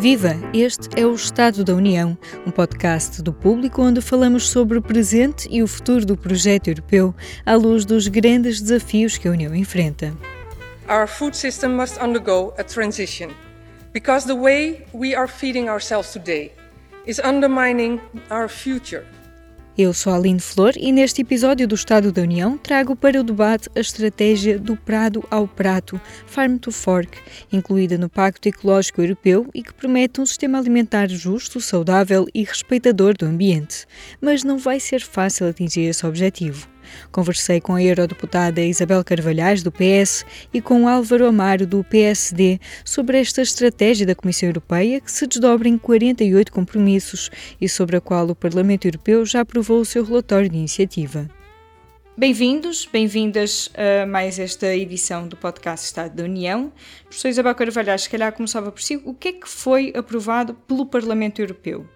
Viva! Este é o Estado da União, um podcast do público onde falamos sobre o presente e o futuro do projeto europeu à luz dos grandes desafios que a União enfrenta. Our food system must undergo a transition because the way we are feeding ourselves today is undermining our future. Eu sou a Aline Flor e neste episódio do Estado da União trago para o debate a estratégia do prado ao prato, Farm to Fork, incluída no Pacto Ecológico Europeu e que promete um sistema alimentar justo, saudável e respeitador do ambiente. Mas não vai ser fácil atingir esse objetivo. Conversei com a eurodeputada Isabel Carvalhais, do PS, e com Álvaro Amaro, do PSD, sobre esta estratégia da Comissão Europeia que se desdobra em 48 compromissos e sobre a qual o Parlamento Europeu já aprovou o seu relatório de iniciativa. Bem-vindos, bem-vindas a mais esta edição do podcast Estado da União. Professor Isabel Carvalhais, se calhar começava por si, o que é que foi aprovado pelo Parlamento Europeu?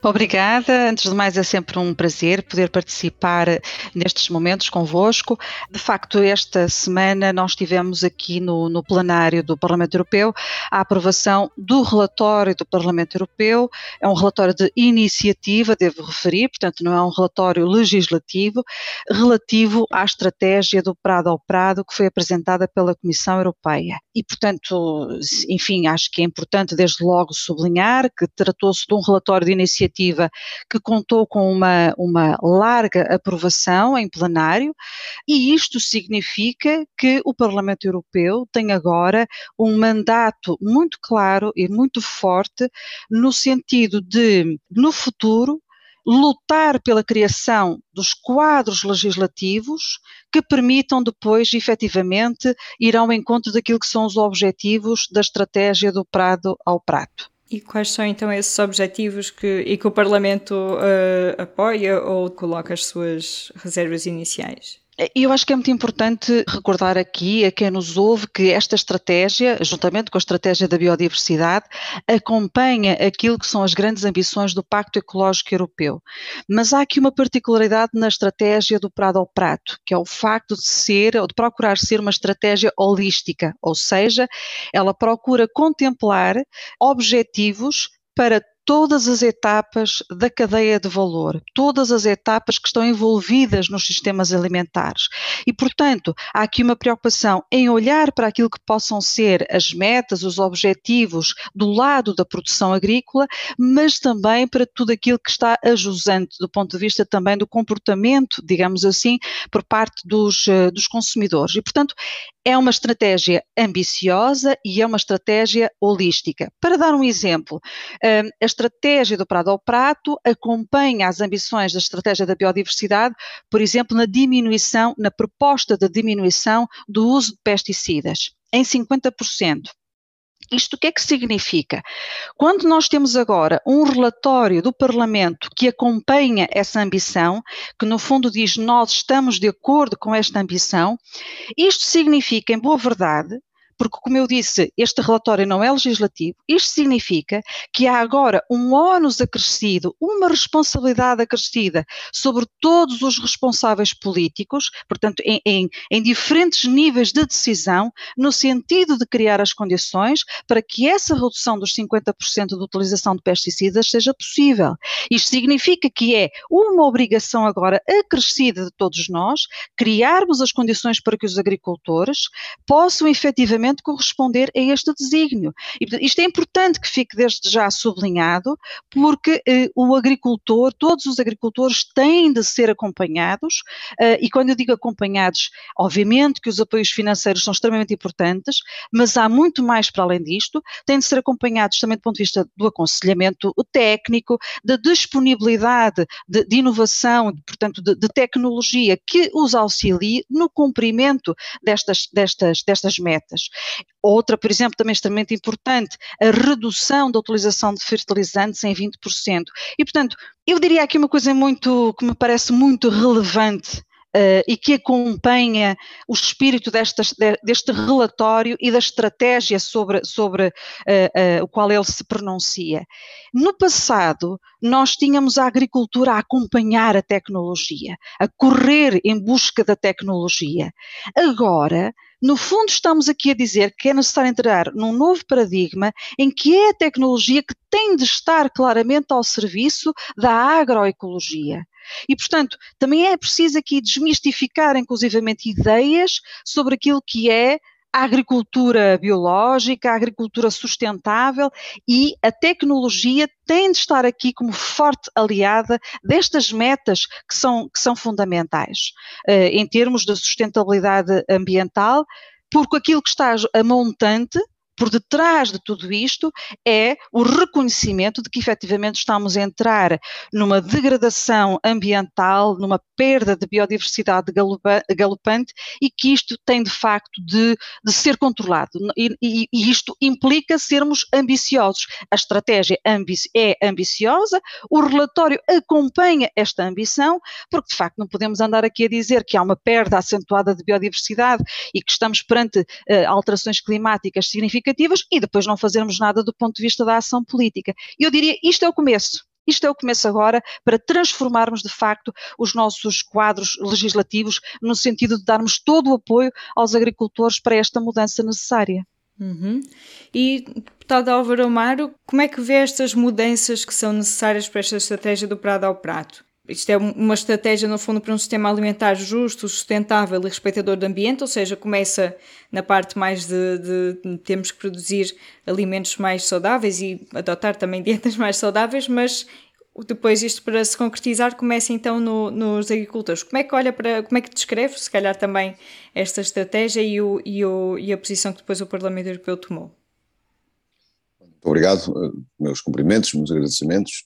Obrigada. Antes de mais, é sempre um prazer poder participar nestes momentos convosco. De facto, esta semana nós tivemos aqui no, no plenário do Parlamento Europeu a aprovação do relatório do Parlamento Europeu. É um relatório de iniciativa, devo referir, portanto, não é um relatório legislativo, relativo à estratégia do Prado ao Prado que foi apresentada pela Comissão Europeia. E, portanto, enfim, acho que é importante desde logo sublinhar que tratou-se de um relatório de iniciativa iniciativa que contou com uma, uma larga aprovação em plenário, e isto significa que o Parlamento Europeu tem agora um mandato muito claro e muito forte no sentido de, no futuro, lutar pela criação dos quadros legislativos que permitam depois, efetivamente, ir ao encontro daquilo que são os objetivos da estratégia do prado ao prato. E quais são então esses objetivos que, e que o Parlamento uh, apoia ou coloca as suas reservas iniciais? Eu acho que é muito importante recordar aqui a quem nos ouve que esta estratégia, juntamente com a estratégia da biodiversidade, acompanha aquilo que são as grandes ambições do Pacto Ecológico Europeu. Mas há aqui uma particularidade na estratégia do Prado ao Prato, que é o facto de ser, ou de procurar ser uma estratégia holística, ou seja, ela procura contemplar objetivos para todas as etapas da cadeia de valor, todas as etapas que estão envolvidas nos sistemas alimentares. E, portanto, há aqui uma preocupação em olhar para aquilo que possam ser as metas, os objetivos do lado da produção agrícola, mas também para tudo aquilo que está ajusante do ponto de vista também do comportamento, digamos assim, por parte dos, eh, dos consumidores. E, portanto, é uma estratégia ambiciosa e é uma estratégia holística. Para dar um exemplo, hum, a estratégia do Prado ao Prato acompanha as ambições da estratégia da biodiversidade, por exemplo, na diminuição, na proposta de diminuição do uso de pesticidas em 50%. Isto o que é que significa? Quando nós temos agora um relatório do Parlamento que acompanha essa ambição, que no fundo diz nós estamos de acordo com esta ambição, isto significa, em boa verdade, porque, como eu disse, este relatório não é legislativo. Isto significa que há agora um ónus acrescido, uma responsabilidade acrescida sobre todos os responsáveis políticos, portanto, em, em, em diferentes níveis de decisão, no sentido de criar as condições para que essa redução dos 50% de utilização de pesticidas seja possível. Isto significa que é uma obrigação agora acrescida de todos nós criarmos as condições para que os agricultores possam efetivamente corresponder a este desígnio. E, isto é importante que fique desde já sublinhado, porque eh, o agricultor, todos os agricultores têm de ser acompanhados, eh, e quando eu digo acompanhados, obviamente que os apoios financeiros são extremamente importantes, mas há muito mais para além disto, têm de ser acompanhados também do ponto de vista do aconselhamento técnico, da disponibilidade de, de inovação, portanto, de, de, tecnologia que os auxilie no cumprimento destas, destas, destas metas. Outra, por exemplo, também extremamente importante, a redução da utilização de fertilizantes em 20%. E, portanto, eu diria aqui uma coisa muito, que me parece muito relevante Uh, e que acompanha o espírito destas, deste relatório e da estratégia sobre, sobre uh, uh, o qual ele se pronuncia. No passado, nós tínhamos a agricultura a acompanhar a tecnologia, a correr em busca da tecnologia. Agora, no fundo, estamos aqui a dizer que é necessário entrar num novo paradigma em que é a tecnologia que tem de estar claramente ao serviço da agroecologia. E, portanto, também é preciso aqui desmistificar, inclusivamente, ideias sobre aquilo que é a agricultura biológica, a agricultura sustentável e a tecnologia tem de estar aqui como forte aliada destas metas que são, que são fundamentais uh, em termos de sustentabilidade ambiental, porque aquilo que está a montante por detrás de tudo isto é o reconhecimento de que efetivamente estamos a entrar numa degradação ambiental, numa perda de biodiversidade galopante e que isto tem de facto de, de ser controlado. E, e, e, isto implica sermos ambiciosos. A estratégia é ambiciosa, o relatório acompanha esta ambição, porque de facto não podemos andar aqui a dizer que há uma perda acentuada de biodiversidade e que estamos perante uh, alterações climáticas significativas significativas e depois não fazermos nada do ponto de vista da ação política. Eu diria, isto é o começo. Isto é o começo agora para transformarmos de facto os nossos quadros legislativos no sentido de darmos todo o apoio aos agricultores para esta mudança necessária. Uhum. E, deputado Álvaro Amaro, como é que vê estas mudanças que são necessárias para esta estratégia do Prado ao Prato? Isto é uma estratégia, no fundo, para um sistema alimentar justo, sustentável e respeitador do ambiente, ou seja, começa na parte mais de, de, temos que produzir alimentos mais saudáveis e adotar também dietas mais saudáveis, mas depois isto para se concretizar começa então no, nos agricultores. Como é que olha para, como é que descreve, se calhar também esta estratégia e, o, e, o, e a posição que depois o Parlamento Europeu tomou? Muito obrigado, meus cumprimentos, meus agradecimentos.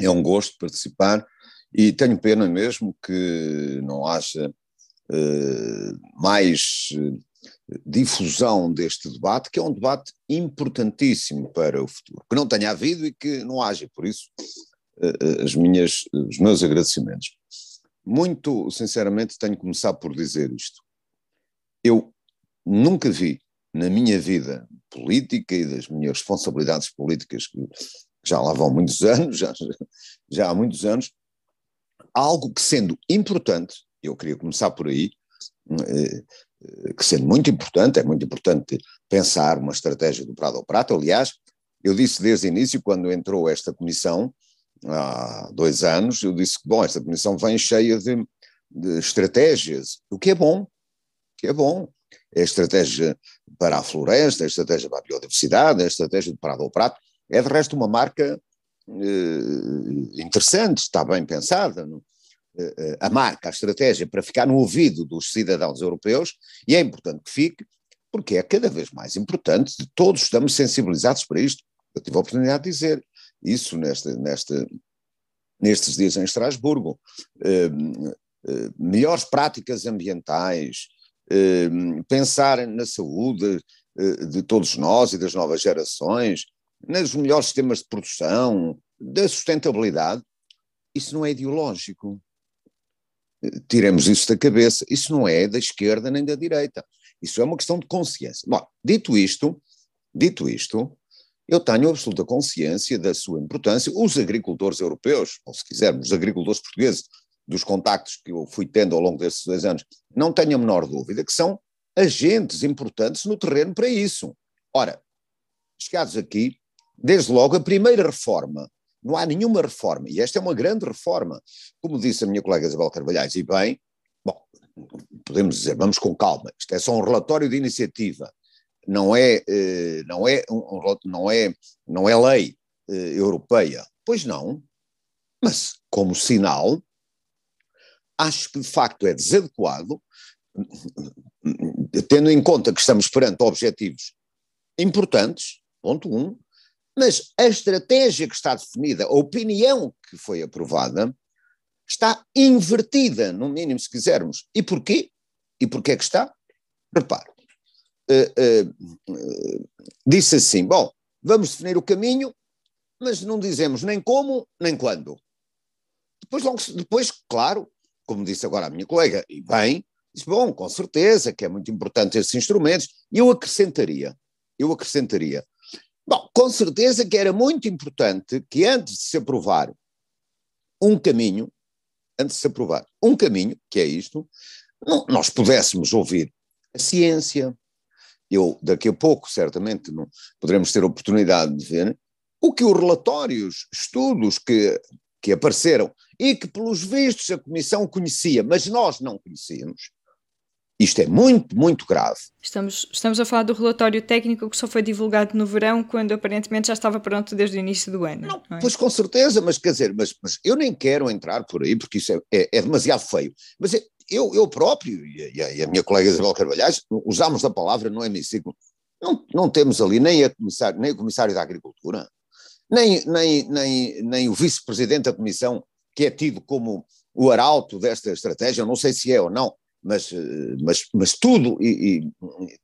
É um gosto participar e tenho pena mesmo que não haja uh, mais uh, difusão deste debate, que é um debate importantíssimo para o futuro, que não tenha havido e que não haja, por isso uh, as minhas, os meus agradecimentos. Muito sinceramente tenho que começar por dizer isto. Eu nunca vi na minha vida política e das minhas responsabilidades políticas que já lá vão muitos anos, já, já há muitos anos, algo que sendo importante, eu queria começar por aí, eh, eh, que sendo muito importante, é muito importante pensar uma estratégia do Prado ao Prato, aliás, eu disse desde o início, quando entrou esta comissão, há dois anos, eu disse que, bom, esta comissão vem cheia de, de estratégias, o que é bom, que é bom, é a estratégia para a floresta, é a estratégia para a biodiversidade, é a estratégia do Prado ao Prato, é de resto uma marca eh, interessante, está bem pensada. Eh, eh, a marca, a estratégia para ficar no ouvido dos cidadãos europeus, e é importante que fique, porque é cada vez mais importante, todos estamos sensibilizados para isto. Eu tive a oportunidade de dizer isso neste, neste, nestes dias em Estrasburgo. melhores práticas ambientais, pensar na saúde de todos nós e das novas gerações, nos melhores sistemas de produção, da sustentabilidade, isso não é ideológico. Tiremos isso da cabeça. Isso não é da esquerda nem da direita. Isso é uma questão de consciência. Bom, dito isto, dito isto, eu tenho absoluta consciência da sua importância. Os agricultores europeus, ou se quisermos, os agricultores portugueses, dos contactos que eu fui tendo ao longo desses dois anos, não tenho a menor dúvida que são agentes importantes no terreno para isso. Ora, chegados aqui, Desde logo, a primeira reforma. Não há nenhuma reforma, e esta é uma grande reforma. Como disse a minha colega Isabel Carvalhais, e bem, bom, podemos dizer, vamos com calma, isto é só um relatório de iniciativa, não é, eh, não é, não é, não é lei eh, europeia. Pois não, mas como sinal, acho que de facto é desadequado, tendo em conta que estamos perante objetivos importantes, ponto um, mas a estratégia que está definida, a opinião que foi aprovada, está invertida, no mínimo, se quisermos. E porquê? E porquê é que está? Repare, uh, uh, uh, disse assim: bom, vamos definir o caminho, mas não dizemos nem como, nem quando. Depois, logo, depois claro, como disse agora a minha colega, e bem, disse, bom, com certeza que é muito importante esses instrumentos, e eu acrescentaria, eu acrescentaria, Bom, com certeza que era muito importante que antes de se aprovar um caminho, antes de se aprovar um caminho, que é isto, não, nós pudéssemos ouvir a ciência. Eu, daqui a pouco, certamente, não, poderemos ter oportunidade de ver o que os relatórios, estudos que, que apareceram e que, pelos vistos, a Comissão conhecia, mas nós não conhecíamos, isto é muito, muito grave. Estamos, estamos a falar do relatório técnico que só foi divulgado no verão, quando aparentemente já estava pronto desde o início do ano. Não, não é? Pois com certeza, mas quer dizer, mas, mas eu nem quero entrar por aí, porque isso é, é, é demasiado feio. Mas eu, eu próprio e a, e a minha colega Isabel Carvalhais usámos a palavra no hemiciclo. Não, não temos ali nem, a nem o Comissário da Agricultura, nem, nem, nem, nem o Vice-Presidente da Comissão, que é tido como o arauto desta estratégia, não sei se é ou não, mas, eh, mas, mas tudo, e, e,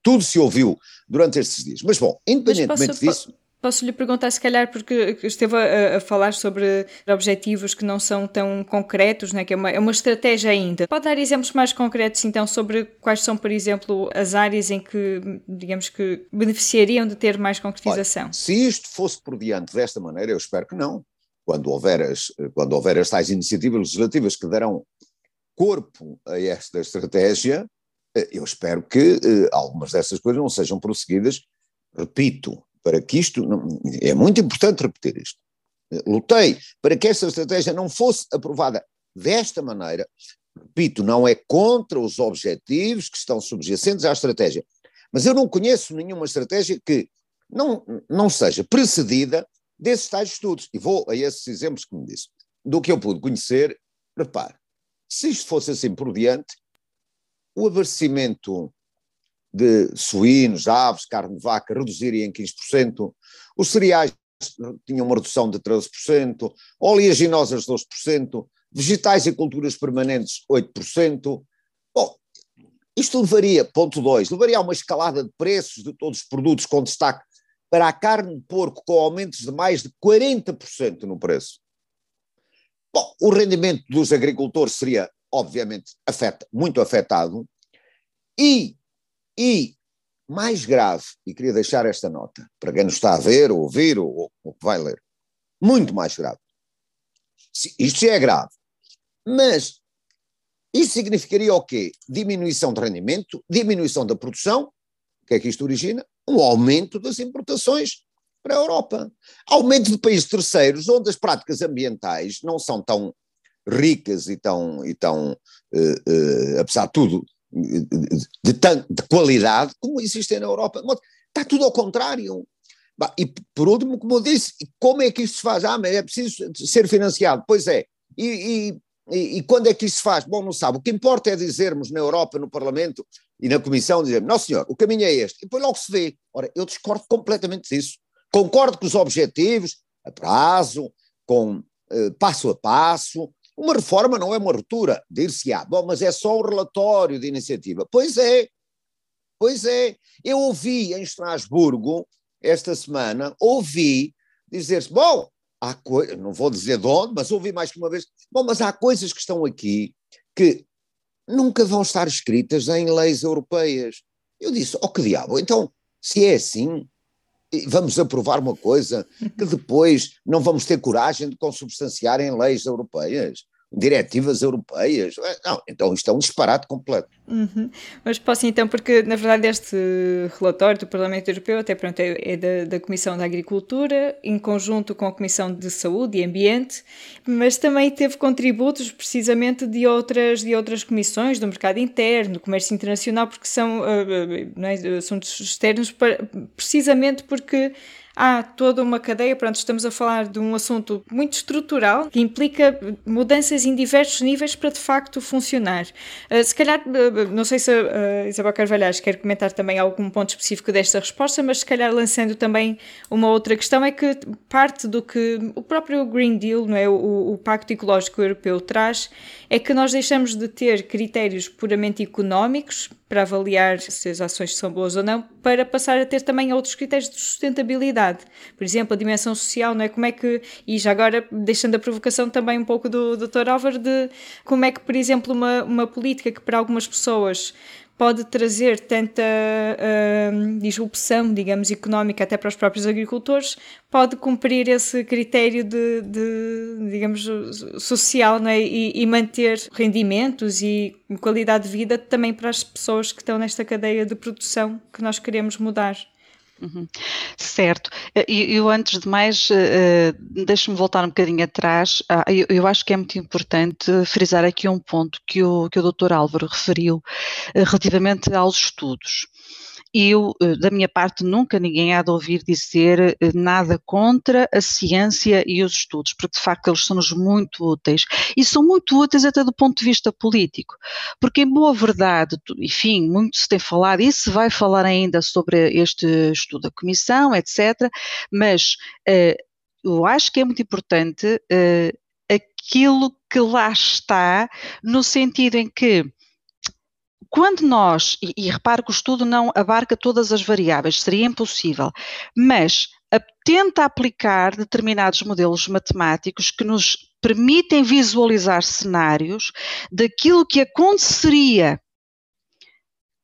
tudo se ouviu durante estes dias. Mas bom, independentemente posso, disso. Posso lhe perguntar, se calhar, porque esteve a, a, falar sobre objetivos que não são tão concretos, né, que é uma, é uma estratégia ainda. Pode dar exemplos mais concretos, então, sobre quais são, por exemplo, as áreas em que, digamos que, beneficiariam de ter mais concretização? Olha, se isto fosse por diante desta maneira, eu espero que não. Quando houver as, quando houver as tais iniciativas legislativas que darão corpo a esta estratégia, eh, eu espero que eh, algumas dessas coisas não sejam prosseguidas, repito, para que isto, é muito importante repetir isto, eh, lutei para que esta estratégia não fosse aprovada desta maneira, repito, não é contra os objetivos que estão subjacentes à estratégia, mas eu não conheço nenhuma estratégia que não, não seja precedida desses tais estudos, e vou a esses exemplos que me disse. Do que eu pude conhecer, repare, se isto fosse assim por diante, o abastecimento de suínos, aves, carne de vaca reduziria em 15%, os cereais tinham uma redução de 13%, oleaginosas 12%, vegetais e culturas permanentes 8%. Bom, isto levaria, ponto 2, levaria a uma escalada de preços de todos os produtos com destaque para a carne de porco com aumentos de mais de 40% no preço. Bom, o rendimento dos agricultores seria, obviamente, afeta, muito afetado, e, e, mais grave, e queria deixar esta nota, para quem nos está a ver, ou ouvir, ou, ou vai ler, muito mais grave. Isto é grave, mas isso significaria o quê? Diminuição de rendimento, diminuição da produção, o que é que isto origina? Um aumento das importações para a Europa. Aumento de países terceiros, onde as práticas ambientais não são tão ricas e tão, e tão uh, uh, apesar de tudo, de, de, de, qualidade como existem na Europa. Está tudo ao contrário. E por último, como eu disse, como é que isto se faz? Ah, mas é preciso ser financiado. Pois é. E, e, e, quando é que isso se faz? Bom, não sabe. O que importa é dizermos na Europa, no Parlamento e na Comissão, dizer, não senhor, o caminho é este. E depois logo se vê. Ora, eu discordo completamente disso. Concordo com os objetivos, a prazo, com eh, passo a passo. Uma reforma não é uma ruptura, dir-se-á. Bom, mas é só o relatório de iniciativa. Pois é, pois é. Eu ouvi em Estrasburgo, esta semana, ouvi dizer-se, bom, há coisas, não vou dizer de onde, mas ouvi mais que uma vez, bom, mas há coisas que estão aqui que nunca vão estar escritas em leis europeias. Eu disse, oh que diabo, então, se é assim, vamos aprovar uma coisa que depois não vamos ter coragem de consubstanciar em leis europeias diretivas europeias. Não, então isto é um disparate completo. Uhum. Mas posso então, porque na verdade este relatório do Parlamento Europeu até pronto, é, é da, da, Comissão da Agricultura, em conjunto com a Comissão de Saúde e Ambiente, mas também teve contributos precisamente de outras, de outras comissões, do mercado interno, comércio internacional, porque são uh, é, assuntos externos, para, precisamente porque há toda uma cadeia, pronto, estamos a falar de um assunto muito estrutural que implica mudanças em diversos níveis para de facto funcionar. Uh, se calhar, uh, não sei se a Isabel Carvalhais quer comentar também algum ponto específico desta resposta, mas se calhar lançando também uma outra questão é que parte do que o próprio Green Deal, não é, o, o Pacto Ecológico Europeu traz, é que nós deixamos de ter critérios puramente económicos para avaliar se as ações são boas ou não, para passar a ter também outros critérios de sustentabilidade. Por exemplo, a dimensão social, não é? Como é que, e já agora deixando a provocação também um pouco do Dr. Álvaro, de como é que, por exemplo, uma, uma política que para algumas pessoas pode trazer tanta uh, disrupção, digamos, económica até para os próprios agricultores, pode cumprir esse critério de, de digamos, social não é? e, e, manter rendimentos e qualidade de vida também para as pessoas que estão nesta cadeia de produção que nós queremos mudar. Uhum. Certo. Eh, eu, antes de mais, uh, deixe-me voltar um bocadinho atrás. Uh, eu, acho que é muito importante frisar aqui um ponto que o, que o Dr. Álvaro referiu relativamente aos estudos eu, eh, da minha parte, nunca ninguém há de ouvir dizer eh, nada contra a ciência e os estudos, porque de facto eles são-nos muito úteis. E são muito úteis até do ponto de vista político, porque em boa verdade, enfim, muito se tem falado, e se vai falar ainda sobre este estudo da Comissão, etc., mas uh, eu acho que é muito importante aquilo que lá está, no sentido em que quando nós, e, e repare que o estudo não abarca todas as variáveis, seria impossível, mas tenta aplicar determinados modelos matemáticos que nos permitem visualizar cenários daquilo que aconteceria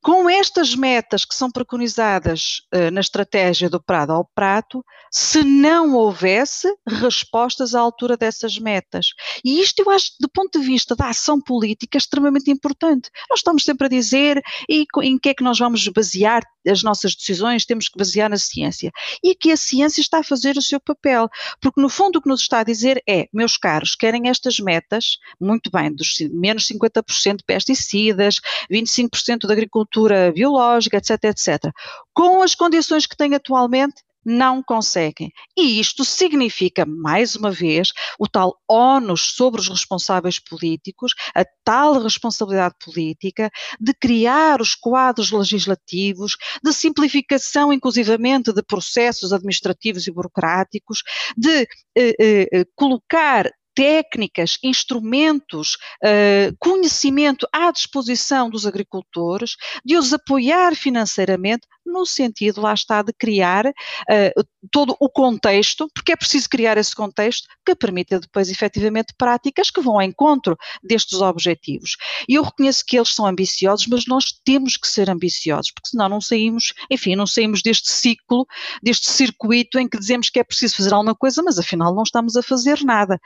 com estas metas que são preconizadas uh, na estratégia do Prado ao Prato, se não houvesse respostas à altura dessas metas. E isto eu acho, do ponto de vista da ação política, extremamente importante. Nós estamos sempre a dizer e em que é que nós vamos basear as nossas decisões, temos que basear na ciência. E aqui a ciência está a fazer o seu papel, porque no fundo o que nos está a dizer é, meus caros, querem estas metas, muito bem, dos menos 50% de pesticidas, 25% da agricultura agricultura biológica, etc, etc. Com as condições que têm atualmente, não conseguem. E isto significa, mais uma vez, o tal ónus sobre os responsáveis políticos, a tal responsabilidade política de criar os quadros legislativos, de simplificação, inclusivamente, de processos administrativos e burocráticos, de eh, eh, colocar técnicas, instrumentos, uh, conhecimento à disposição dos agricultores, de os apoiar financeiramente no sentido, lá está, de criar uh, todo o contexto, porque é preciso criar esse contexto que permita depois, efetivamente, práticas que vão ao encontro destes objetivos. E eu reconheço que eles são ambiciosos, mas nós temos que ser ambiciosos, porque senão não saímos, enfim, não saímos deste ciclo, deste circuito em que dizemos que é preciso fazer alguma coisa, mas afinal não estamos a fazer nada.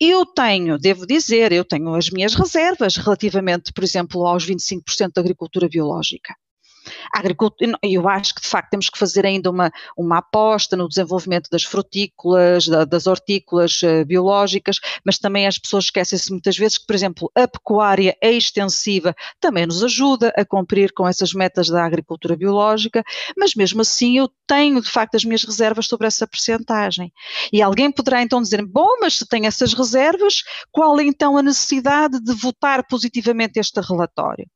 Eu tenho, devo dizer, eu tenho as minhas reservas relativamente, por exemplo, aos 25% da agricultura biológica. Agricultura, eu acho que de facto temos que fazer ainda uma, uma aposta no desenvolvimento das frutícolas, da, das hortícolas uh, biológicas, mas também as pessoas esquecem-se muitas vezes que, por exemplo, a pecuária extensiva também nos ajuda a cumprir com essas metas da agricultura biológica, mas mesmo assim eu tenho de facto as minhas reservas sobre essa percentagem. E alguém poderá então dizer, bom, mas se tem essas reservas, qual é então a necessidade de votar positivamente este relatório?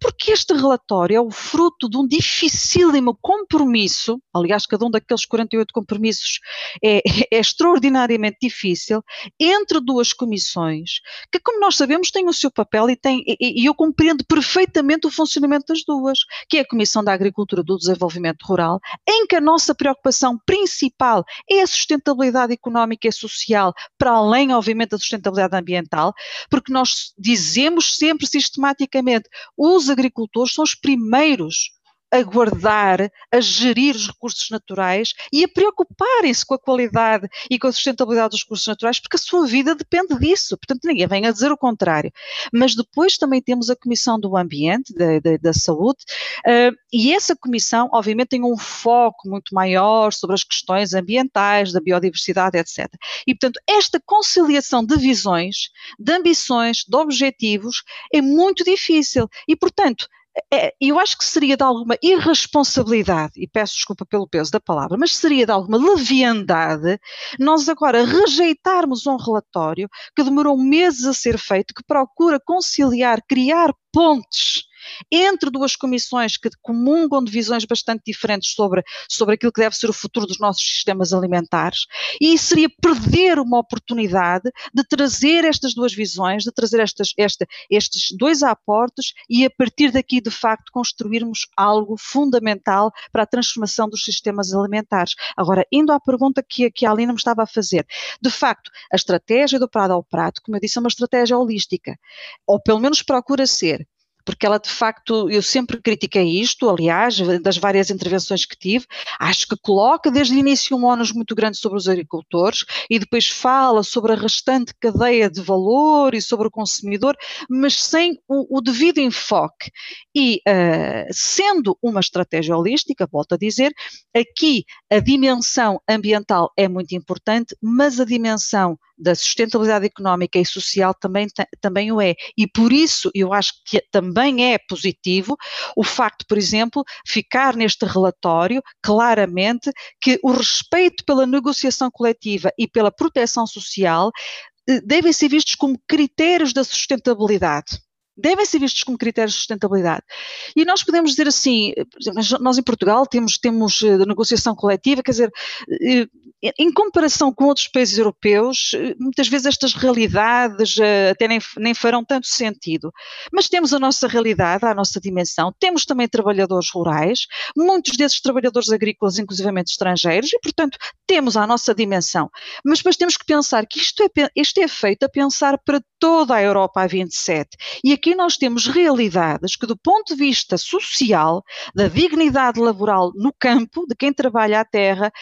Porque este relatório é o fruto de um dificílimo compromisso, aliás, cada um daqueles 48 compromissos é, é extraordinariamente difícil, entre duas comissões, que, como nós sabemos, têm o seu papel e, tem, e, e eu compreendo perfeitamente o funcionamento das duas, que é a Comissão da Agricultura do Desenvolvimento Rural, em que a nossa preocupação principal é a sustentabilidade económica e social, para além, obviamente, da sustentabilidade ambiental, porque nós dizemos sempre sistematicamente os agricultores são os primeiros a guardar, a gerir os recursos naturais e a preocuparem-se com a qualidade e com a sustentabilidade dos recursos naturais, porque a sua vida depende disso. Portanto, ninguém vem a dizer o contrário. Mas depois também temos a Comissão do Ambiente, da, da, da Saúde, uh, e essa comissão, obviamente, tem um foco muito maior sobre as questões ambientais, da biodiversidade, etc. E, portanto, esta conciliação de visões, de ambições, de objetivos é muito difícil. E, portanto, é, eu acho que seria de alguma irresponsabilidade, e peço desculpa pelo peso da palavra, mas seria de alguma leviandade nós agora rejeitarmos um relatório que demorou meses a ser feito, que procura conciliar, criar pontes entre duas comissões que comungam de visões bastante diferentes sobre, sobre aquilo que deve ser o futuro dos nossos sistemas alimentares, e seria perder uma oportunidade de trazer estas duas visões, de trazer estas, esta, estes dois aportes e a partir daqui, de facto, construirmos algo fundamental para a transformação dos sistemas alimentares. Agora, indo à pergunta que, que a Alina me estava a fazer, de facto, a estratégia do Prado ao Prato, como eu disse, é uma estratégia holística, ou pelo menos procura ser porque ela de facto, eu sempre critiquei isto, aliás, das várias intervenções que tive, acho que coloca desde o início um ónus muito grande sobre os agricultores e depois fala sobre a restante cadeia de valor e sobre o consumidor, mas sem o, o devido enfoque. E uh, sendo uma estratégia holística, volto a dizer, aqui a dimensão ambiental é muito importante, mas a dimensão da sustentabilidade económica e social também, também o é. E por isso eu acho que também é positivo o facto, por exemplo, ficar neste relatório claramente que o respeito pela negociação coletiva e pela proteção social eh, devem ser vistos como critérios da sustentabilidade devem ser vistos como critérios de sustentabilidade. E nós podemos dizer assim, nós em Portugal temos, temos eh, negociação coletiva, quer dizer, eh, em comparação com outros países europeus, eh, muitas vezes estas realidades até nem, nem farão tanto sentido. Mas temos a nossa realidade, a nossa dimensão, temos também trabalhadores rurais, muitos desses trabalhadores agrícolas, inclusivamente estrangeiros, e portanto temos a nossa dimensão. Mas depois temos que pensar que isto é, isto é feito a pensar para toda a Europa a 27. E aqui nós temos realidades que, do ponto de vista social, da dignidade laboral no campo, de quem trabalha a terra,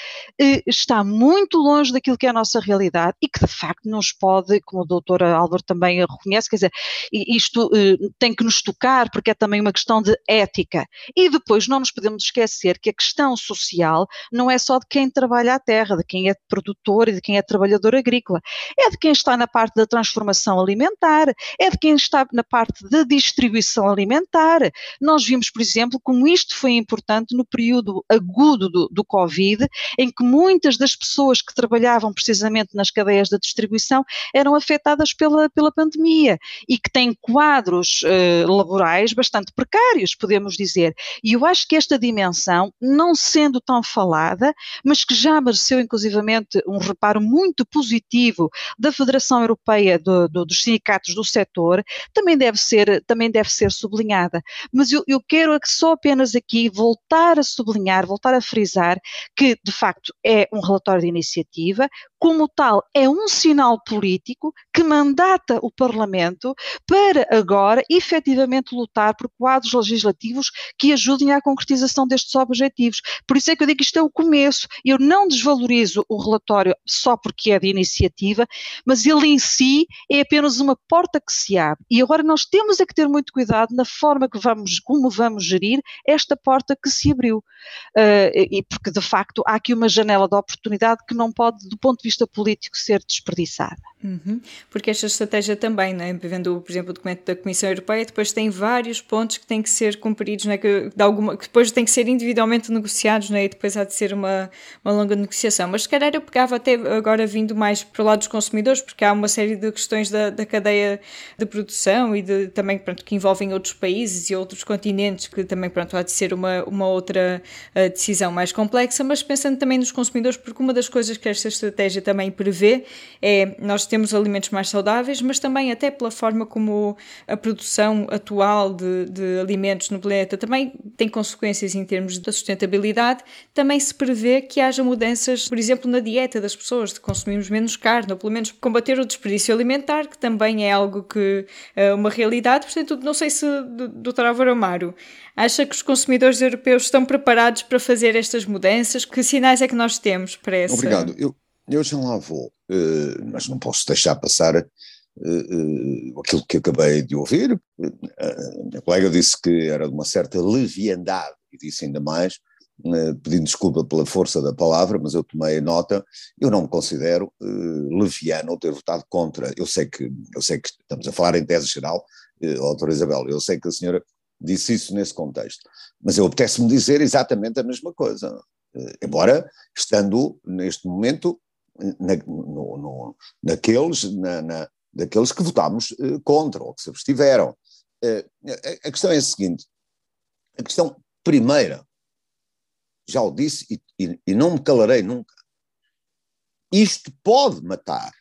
eh, está muito longe daquilo que é a nossa realidade e que, de facto, nos pode, como o doutor Álvaro também reconhece, quer dizer, isto eh, tem que nos tocar porque é também uma questão de ética. E depois não nos podemos esquecer que a questão social não é só de quem trabalha a terra, de quem é produtor e de quem é trabalhador agrícola, é de quem está na parte da transformação alimentar, é de quem está na parte da distribuição alimentar. Nós vimos, por exemplo, como isto foi importante no período agudo do, do Covid, em que muitas das pessoas que trabalhavam precisamente nas cadeias da distribuição eram afetadas pela, pela pandemia e que têm quadros eh, laborais bastante precários, podemos dizer. E eu acho que esta dimensão, não sendo tão falada, mas que já mereceu inclusivamente um reparo muito positivo da Federação Europeia do, do, dos Sindicatos do Setor, também deve ser, também deve ser sublinhada. Mas eu, eu quero só apenas aqui voltar a sublinhar, voltar a frisar que, de facto, é um relatório de iniciativa, como tal, é um sinal político que mandata o Parlamento para agora efetivamente lutar por quadros legislativos que ajudem à concretização destes objetivos. Por isso é que eu digo que isto é o começo. Eu não desvalorizo o relatório só porque é de iniciativa, mas ele em si é apenas uma porta que se abre. E agora nós temos é que ter muito cuidado na forma que vamos, como vamos gerir esta porta que se abriu. Uh, e porque de facto há aqui uma janela de oportunidade que não pode, do ponto de vista político, ser desperdiçada. Uhum. Porque esta estratégia também, não é? vendo por exemplo o documento da Comissão Europeia, depois tem vários pontos que têm que ser cumpridos, não é? que, de alguma, que depois têm que ser individualmente negociados não é? e depois há de ser uma, uma longa negociação. Mas se calhar eu pegava até agora vindo mais para o lado dos consumidores, porque há uma série de questões da, da cadeia de produção e de, também pronto, que envolvem outros países e outros continentes, que também pronto, há de ser uma, uma outra uh, decisão mais complexa, mas pensando também nos consumidores, porque uma das coisas que esta estratégia também prevê é nós temos alimentos mais saudáveis, mas também até pela forma como a produção atual de, de alimentos no planeta também tem consequências em termos da sustentabilidade, também se prevê que haja mudanças, por exemplo, na dieta das pessoas, de consumirmos menos carne, ou pelo menos combater o desperdício alimentar, que também é algo que é uma realidade. Portanto, não sei se, Dr. Álvaro Amaro, acha que os consumidores europeus estão preparados para fazer estas mudanças? Que sinais é que nós temos para essa? Obrigado. Eu, eu já lá vou, uh, mas não posso deixar passar uh, uh, aquilo que acabei de ouvir. a minha colega disse que era de uma certa leviandade, e disse ainda mais, pedindo desculpa pela força da palavra, mas eu tomei nota, eu não me considero leviano ter votado contra. Eu sei que, eu sei que estamos a falar em tese geral, uh, doutora Isabel, eu sei que a senhora disse isso nesse contexto, mas eu apetece-me dizer exatamente a mesma coisa, embora estando neste momento na, no, no, naqueles, na, na, daqueles que votámos uh, contra ou que se abstiveram. Uh, a, a, questão é a seguinte: a questão primeira, já o disse e, e, e não me calarei nunca, isto pode matar.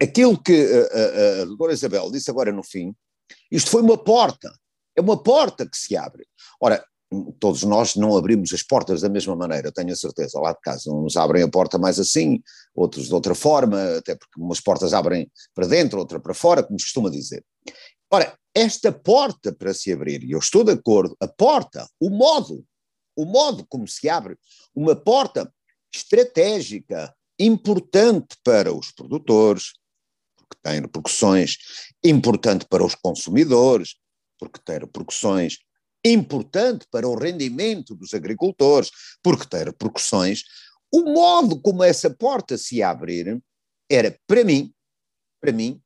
Aquilo que a, a, a doutora Isabel disse agora no fim, isto foi uma porta, é uma porta que se abre. Ora, todos nós não abrimos as portas da mesma maneira, tenho a certeza, lá de casa uns abrem a porta mais assim, outros de outra forma, até porque umas portas abrem para dentro, outra para fora, como se costuma dizer. Ora, esta porta para se abrir, e eu estou de acordo, a porta, o modo, o modo como se abre uma porta estratégica, importante para os produtores, porque tem repercussões, importante para os consumidores, porque tem repercussões, importante para o rendimento dos agricultores, porque tem repercussões. O modo como essa porta se abrir era, para mim, para mim,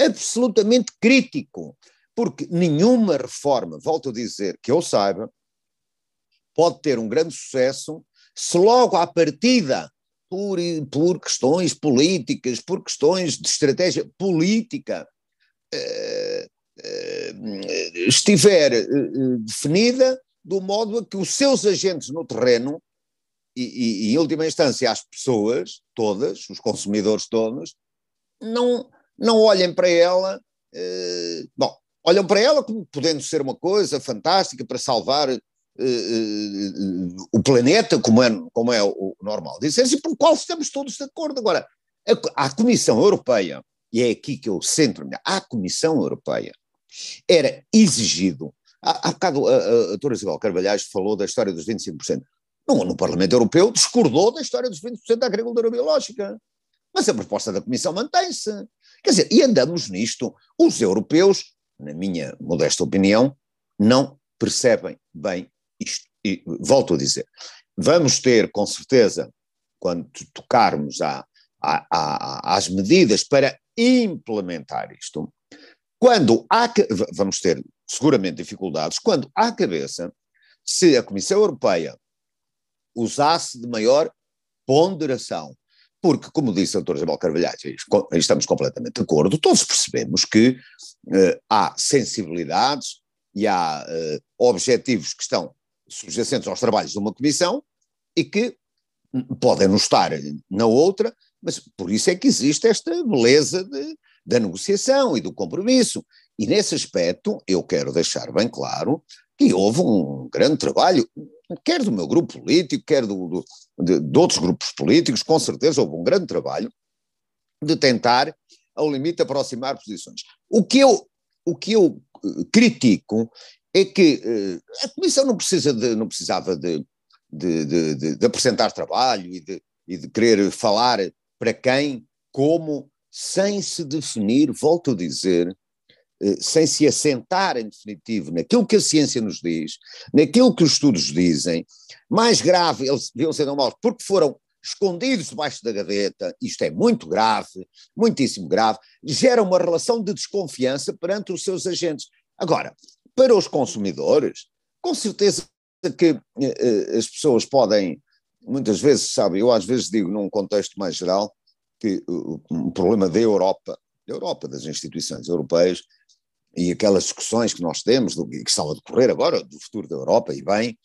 absolutamente crítico, porque nenhuma reforma, volto a dizer, que eu saiba, pode ter um grande sucesso se logo à partida, por, por questões políticas, por questões de estratégia política, eh, eh, estiver eh, definida do modo a que os seus agentes no terreno, e, e, e, em última instância as pessoas todas, os consumidores todos, não, não olhem para ela, eh, bom, olham para ela como podendo ser uma coisa fantástica para salvar eh, o planeta, como é, como é o normal. Dizem assim, por qual estamos todos de acordo. Agora, a, a Comissão Europeia, e é aqui que eu centro-me, a Comissão Europeia era exigido, há, há bocado a, a, a doutora Isabel Carvalhais falou da história dos 25%, no, no Parlamento Europeu discordou da história dos 20% da agricultura biológica, mas a proposta da Comissão mantém-se. Quer dizer, e andamos nisto. Os europeus, na minha modesta opinião, não percebem bem isto. E volto a dizer, vamos ter, com certeza, quando tocarmos à, à, à, às medidas para implementar isto, quando há, vamos ter seguramente dificuldades, quando há cabeça, se a Comissão Europeia usasse de maior ponderação porque, como disse a doutora Isabel Carvalhais, estamos completamente de acordo, todos percebemos que uh, há sensibilidades e há uh, objetivos que estão subjacentes aos trabalhos de uma comissão e que podem não estar na outra, mas por isso é que existe esta beleza de, da negociação e do compromisso. E nesse aspecto eu quero deixar bem claro que houve um grande trabalho, quer do meu grupo político, quer do, do, de, de, outros grupos políticos, com certeza houve um grande trabalho de tentar, ao limite, aproximar posições. O que eu, o que eu eh, critico é que uh, a Comissão não, precisa de, não precisava de, de, de, apresentar trabalho e de, e de querer falar para quem, como, sem se definir, volto a dizer, eh, sem se assentar em definitivo naquilo que a ciência nos diz, naquilo que os estudos dizem, mais grave, eles deviam ser não maus, porque foram escondidos debaixo da gaveta, isto é muito grave, muitíssimo grave, gera uma relação de desconfiança perante os seus agentes. Agora, para os consumidores, com certeza que uh, as pessoas podem, muitas vezes, sabe, eu às vezes digo num contexto mais geral, que o um problema da Europa, da Europa, das instituições europeias, e aquelas discussões que nós temos, do, que estão a decorrer agora, do futuro da Europa, e bem,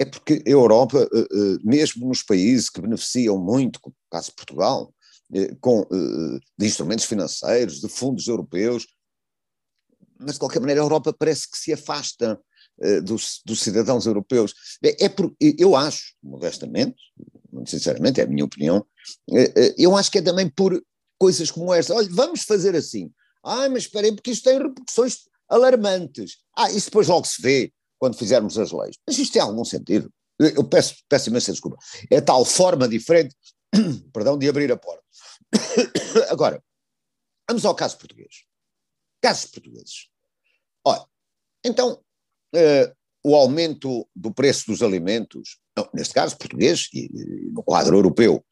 é porque a Europa, eh, mesmo nos países que beneficiam muito, como o caso de Portugal, com, de instrumentos financeiros, de fundos europeus, mas de qualquer maneira a Europa parece que se afasta dos, dos cidadãos europeus. É, por, eu acho, modestamente, muito sinceramente, é a minha opinião, eu acho que é também por coisas como esta. Olha, vamos fazer assim. Ah, mas esperem, porque isto tem repercussões alarmantes. Ah, isso depois logo se vê quando fizermos as leis. Mas isto tem algum sentido? Eu peço, peço imensa desculpa. É tal forma diferente, perdão, de abrir a porta. Agora, vamos ao caso português. Casos portugueses. Olha, então, uh, o aumento do preço dos alimentos, não, neste caso português e, e no quadro europeu,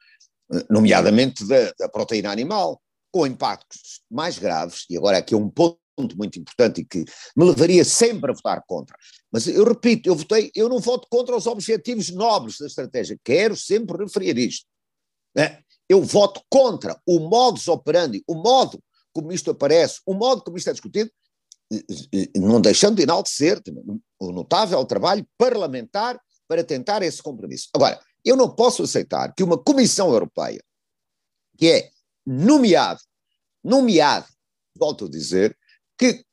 eh, nomeadamente da, da proteína animal, com impactos mais graves, e agora aqui é um ponto muito importante e que me levaria sempre a votar contra. Mas eu repito, eu votei, eu não voto contra os objetivos nobres da estratégia, quero sempre referir isto. Né? Eu voto contra o modus operandi, o modo como isto aparece, o modo como isto é discutido, não deixando de enaltecer o notável trabalho parlamentar para tentar esse compromisso. Agora, eu não posso aceitar que uma Comissão Europeia, que é nomeado, nomeado, volto a dizer, que, que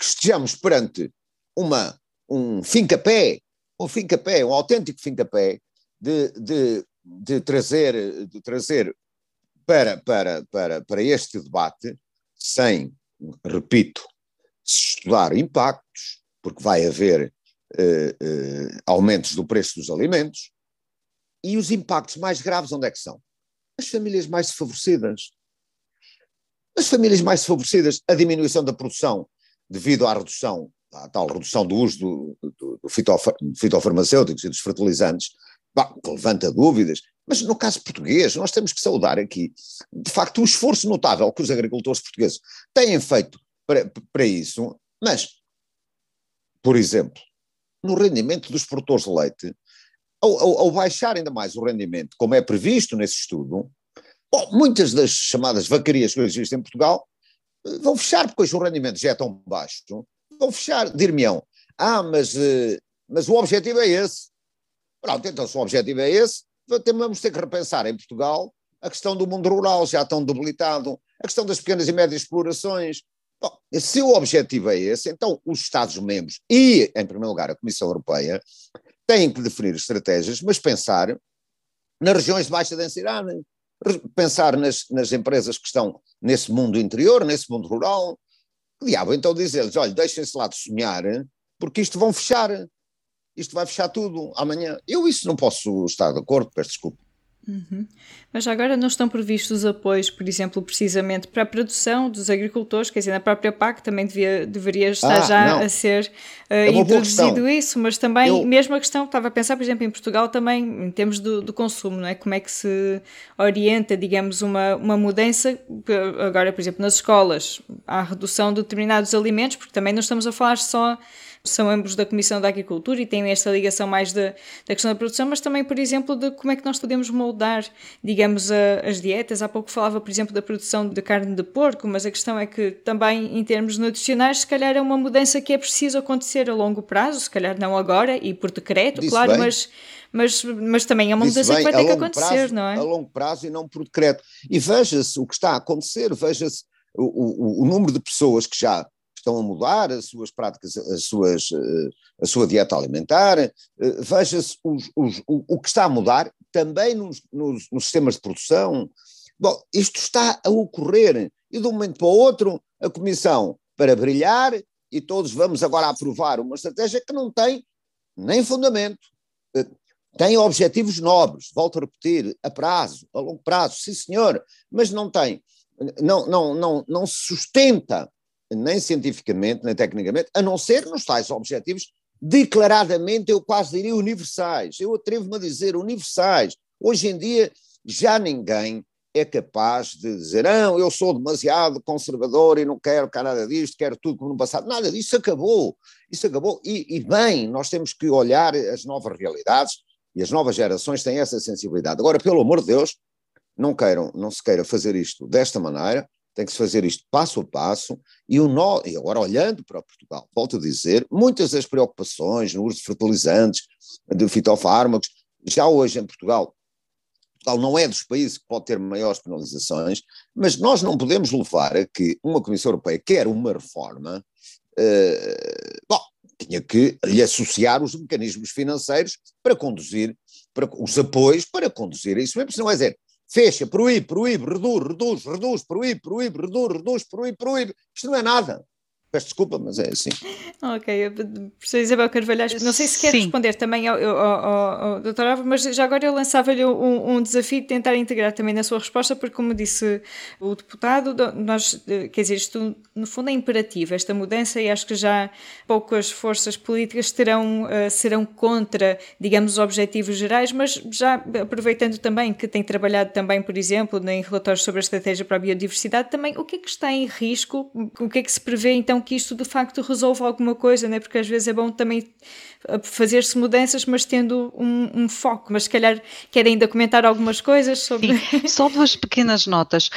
estejamos perante uma, um fim-capé, um fim-capé, um autêntico fim-capé de, de, de, trazer, de trazer para, para, para, para este debate, sem, repito, estudar impactos, porque vai haver eh, eh, aumentos do preço dos alimentos, e os impactos mais graves onde é que são? As famílias mais desfavorecidas. As famílias mais desfavorecidas, a diminuição da produção devido à redução, à tal redução do uso do, do, do fitofarmacêuticos e dos fertilizantes, bom, levanta dúvidas, mas no caso português, nós temos que saudar aqui, de facto, o esforço notável que os agricultores portugueses têm feito para, para isso, mas, por exemplo, no rendimento dos produtores de leite, ao, ao, ao, baixar ainda mais o rendimento, como é previsto nesse estudo, bom, muitas das chamadas vacarias que existem em Portugal eh, vão fechar, porque hoje o rendimento já é tão baixo, vão fechar, dir-me-ão, ah, mas, eh, mas o objetivo é esse. Pronto, então se o objetivo é esse, vamos ter que repensar em Portugal a questão do mundo rural, já tão debilitado, a questão das pequenas e médias explorações. Bom, se o objetivo é esse, então os Estados-membros e, em primeiro lugar, a Comissão Europeia têm que definir estratégias, mas pensar nas regiões de baixa densidade, pensar nas, nas empresas que estão nesse mundo interior, nesse mundo rural. Que diabo, então dizer-lhes, olha, deixem-se lá de sonhar, porque isto vão fechar, isto vai fechar tudo amanhã. Eu isso não posso estar de acordo, peço desculpa. Uhum. Mas agora não estão previstos apoios, por exemplo, precisamente para a produção dos agricultores, quer dizer, na própria PAC também devia, deveria estar ah, já não. a ser uh, é introduzido isso, mas também, Eu... mesmo a questão, estava a pensar, por exemplo, em Portugal também, em termos do, do, consumo, não é? Como é que se orienta, digamos, uma, uma mudança, agora, por exemplo, nas escolas, à redução de determinados alimentos, porque também não estamos a falar só são ambos da Comissão da Agricultura e têm esta ligação mais da, da questão da produção, mas também, por exemplo, de como é que nós podemos moldar, digamos, a, as dietas. Há pouco falava, por exemplo, da produção de carne de porco, mas a questão é que também, em termos nutricionais, se calhar é uma mudança que é preciso acontecer a longo prazo, se calhar não agora e por decreto, Disse claro, mas mas, mas também é uma mudança bem, que vai ter que acontecer, prazo, não é? A longo prazo e não por decreto. E veja-se o que está a acontecer, veja-se o, o, o, número de pessoas que já estão a mudar as suas práticas, as suas, eh, a sua dieta alimentar, eh, veja-se o, o que está a mudar também nos, nos, nos sistemas de produção. Bom, isto está a ocorrer e de um momento para o outro a Comissão, para brilhar, e todos vamos agora aprovar uma estratégia que não tem nem fundamento, eh, tem objetivos nobres, volto a repetir, a prazo, a longo prazo, sim senhor, mas não tem, não, não, não, não sustenta nem cientificamente, nem tecnicamente, a não ser nos tais objetivos declaradamente, eu quase diria universais. Eu atrevo-me a dizer universais. Hoje em dia já ninguém é capaz de dizer, não, eu sou demasiado conservador e não quero cá nada disto, quero tudo como no passado. Nada disso acabou. Isso acabou. E, e bem, nós temos que olhar as novas realidades e as novas gerações têm essa sensibilidade. Agora, pelo amor de Deus, não queiram, não se queira fazer isto desta maneira, tem que se fazer isto passo a passo, e, o nó, e agora olhando para Portugal, volto a dizer, muitas das preocupações no uso de fertilizantes, de fitofármacos, já hoje em Portugal, Portugal não é dos países que pode ter maiores penalizações, mas nós não podemos levar a que uma Comissão Europeia quer uma reforma, uh, bom, tinha que lhe associar os mecanismos financeiros para conduzir, para, os apoios para conduzir. A isso mesmo, se não é dizer, fecha, proíbe, proíbe, reduz, reduz, reduz, proíbe, proíbe, reduz, reduz, proíbe, proíbe. Isto não é nada. Peço desculpa, mas é assim. Ok, professora Isabel Carvalhais, não sei se quer Sim. responder também ao, ao, ao, ao doutor Álvaro, mas já agora eu lançava-lhe um, um, desafio de tentar integrar também na sua resposta, porque como disse o deputado, nós, quer dizer, isto no fundo é imperativo, esta mudança, e acho que já poucas forças políticas terão, uh, serão contra, digamos, os objetivos gerais, mas já aproveitando também que tem trabalhado também, por exemplo, em relatórios sobre a estratégia para a biodiversidade, também o que é que está em risco, o que é que se prevê então que isto de facto resolva alguma coisa, né? porque às vezes é bom também fazer-se mudanças, mas tendo um, um, foco. Mas se calhar quer ainda comentar algumas coisas sobre. Sim, só duas pequenas notas.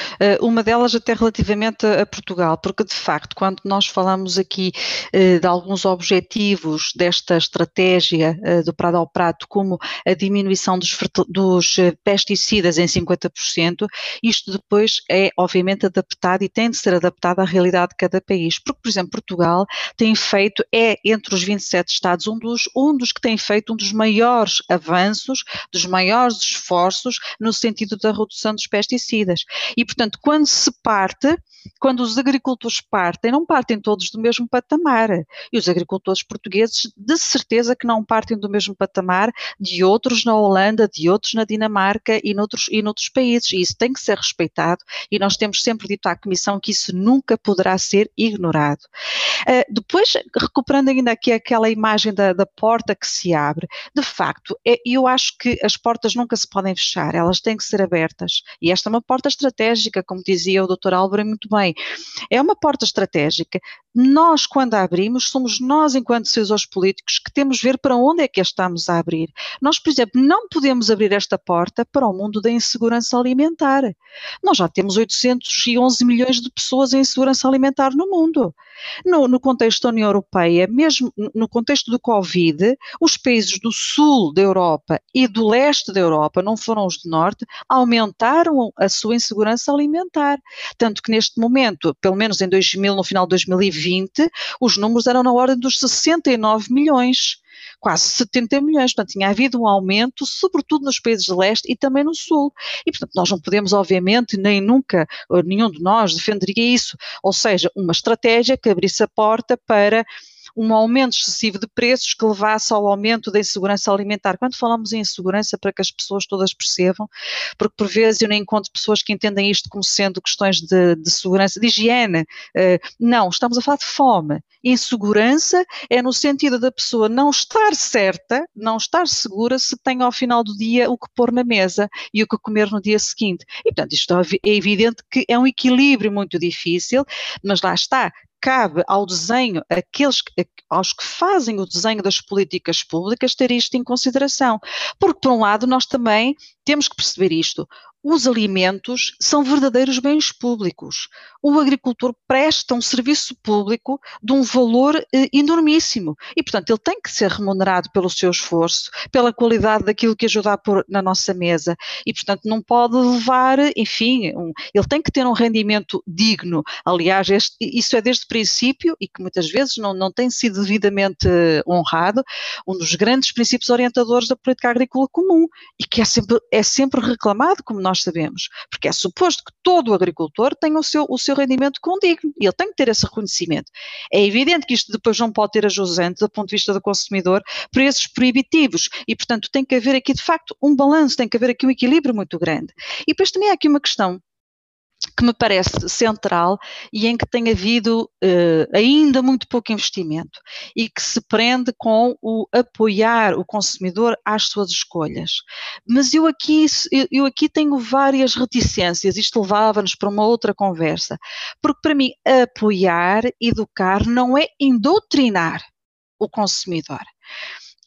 Uh, uma delas até relativamente a, Portugal, porque de facto, quando nós falamos aqui uh, de alguns objetivos desta estratégia do Prado ao Prato, como a diminuição dos, dos pesticidas em 50%, isto depois é obviamente adaptado e tem de ser adaptado à realidade de cada país. Porque, por exemplo, Portugal tem feito, é entre os 27 Estados, um dos, um dos que tem feito um dos maiores avanços, dos maiores esforços no sentido da redução dos pesticidas. E, portanto, quando se parte, quando os agricultores partem, não partem todos do mesmo patamar. E os agricultores portugueses, de certeza que não partem do mesmo patamar de outros na Holanda, de outros na Dinamarca e noutros, e noutros países. E isso tem que ser respeitado e nós temos sempre dito à Comissão que isso nunca poderá ser ignorado. Uh, depois, recuperando ainda aqui aquela imagem da, da porta que se abre, de facto, é, eu acho que as portas nunca se podem fechar, elas têm que ser abertas. E esta é uma porta estratégica, como dizia o Dr. Álvaro muito bem. É uma porta estratégica. Nós, quando a abrimos, somos nós, enquanto decisores políticos, que temos de ver para onde é que a estamos a abrir. Nós, por exemplo, não podemos abrir esta porta para o mundo da insegurança alimentar. Nós já temos 811 milhões de pessoas em insegurança alimentar no mundo. No, no, contexto da União Europeia, mesmo no contexto do Covid, os países do sul da Europa e do leste da Europa, não foram os do norte, aumentaram a sua insegurança alimentar. Tanto que neste momento, pelo menos em 2000, no final de 2020, os números eram na ordem dos 69 milhões quase 70 milhões. Portanto, tinha havido um aumento, sobretudo nos países de leste e também no sul. E, portanto, nós não podemos, obviamente, nem nunca, nenhum de nós defenderia isso. Ou seja, uma estratégia que abrisse a porta para um aumento excessivo de preços que levasse ao aumento da insegurança alimentar. Quando falamos em insegurança, para que as pessoas todas percebam, porque por vezes eu nem encontro pessoas que entendem isto como sendo questões de, de segurança, de higiene. Uh, não, estamos a falar de fome. Insegurança é no sentido da pessoa não estar certa, não estar segura se tem ao final do dia o que pôr na mesa e o que comer no dia seguinte. E, portanto, isto é evidente que é um equilíbrio muito difícil, mas lá está, cabe ao desenho, aqueles, aos que fazem o desenho das políticas públicas, ter isto em consideração. Porque, por um lado, nós também temos que perceber isto os alimentos são verdadeiros bens públicos. O agricultor presta um serviço público de um valor eh, enormíssimo e, portanto, ele tem que ser remunerado pelo seu esforço, pela qualidade daquilo que ajuda a pôr na nossa mesa e, portanto, não pode levar, enfim, um, ele tem que ter um rendimento digno. Aliás, este, isso é desde o princípio e que muitas vezes não, não tem sido devidamente honrado, um dos grandes princípios orientadores da política agrícola comum e que é sempre, é sempre reclamado, como nós nós sabemos, porque é suposto que todo agricultor tenha o seu, o seu rendimento condigno e ele tem que ter esse reconhecimento. É evidente que isto depois não pode ter a jusante, do ponto de vista do consumidor, preços proibitivos e, portanto, tem que haver aqui, de facto, um balanço, tem que haver aqui um equilíbrio muito grande. E depois também há aqui uma questão que me parece central e em que tem havido uh, ainda muito pouco investimento e que se prende com o apoiar o consumidor às suas escolhas. Mas eu aqui, eu aqui tenho várias reticências, isto levava-nos para uma outra conversa, porque para mim apoiar, educar não é indoutrinar o consumidor.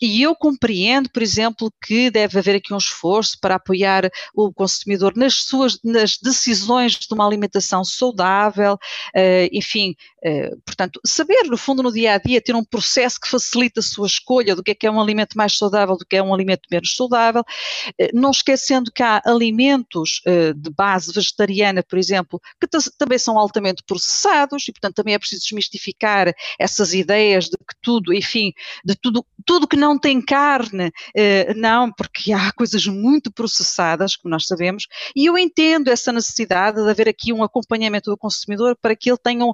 E eu compreendo, por exemplo, que deve haver aqui um esforço para apoiar o consumidor nas suas nas decisões de uma alimentação saudável, uh, enfim, uh, portanto, saber no fundo no dia a dia ter um processo que facilita a sua escolha do que é que é um alimento mais saudável, do que é um alimento menos saudável, uh, não esquecendo que há alimentos de base vegetariana, por exemplo, que também são altamente processados e, portanto, também é preciso desmistificar essas ideias de que tudo, enfim, de tudo, tudo que não não tem carne, eh, não, porque há coisas muito processadas, como nós sabemos, e eu entendo essa necessidade de haver aqui um acompanhamento do consumidor para que ele tenha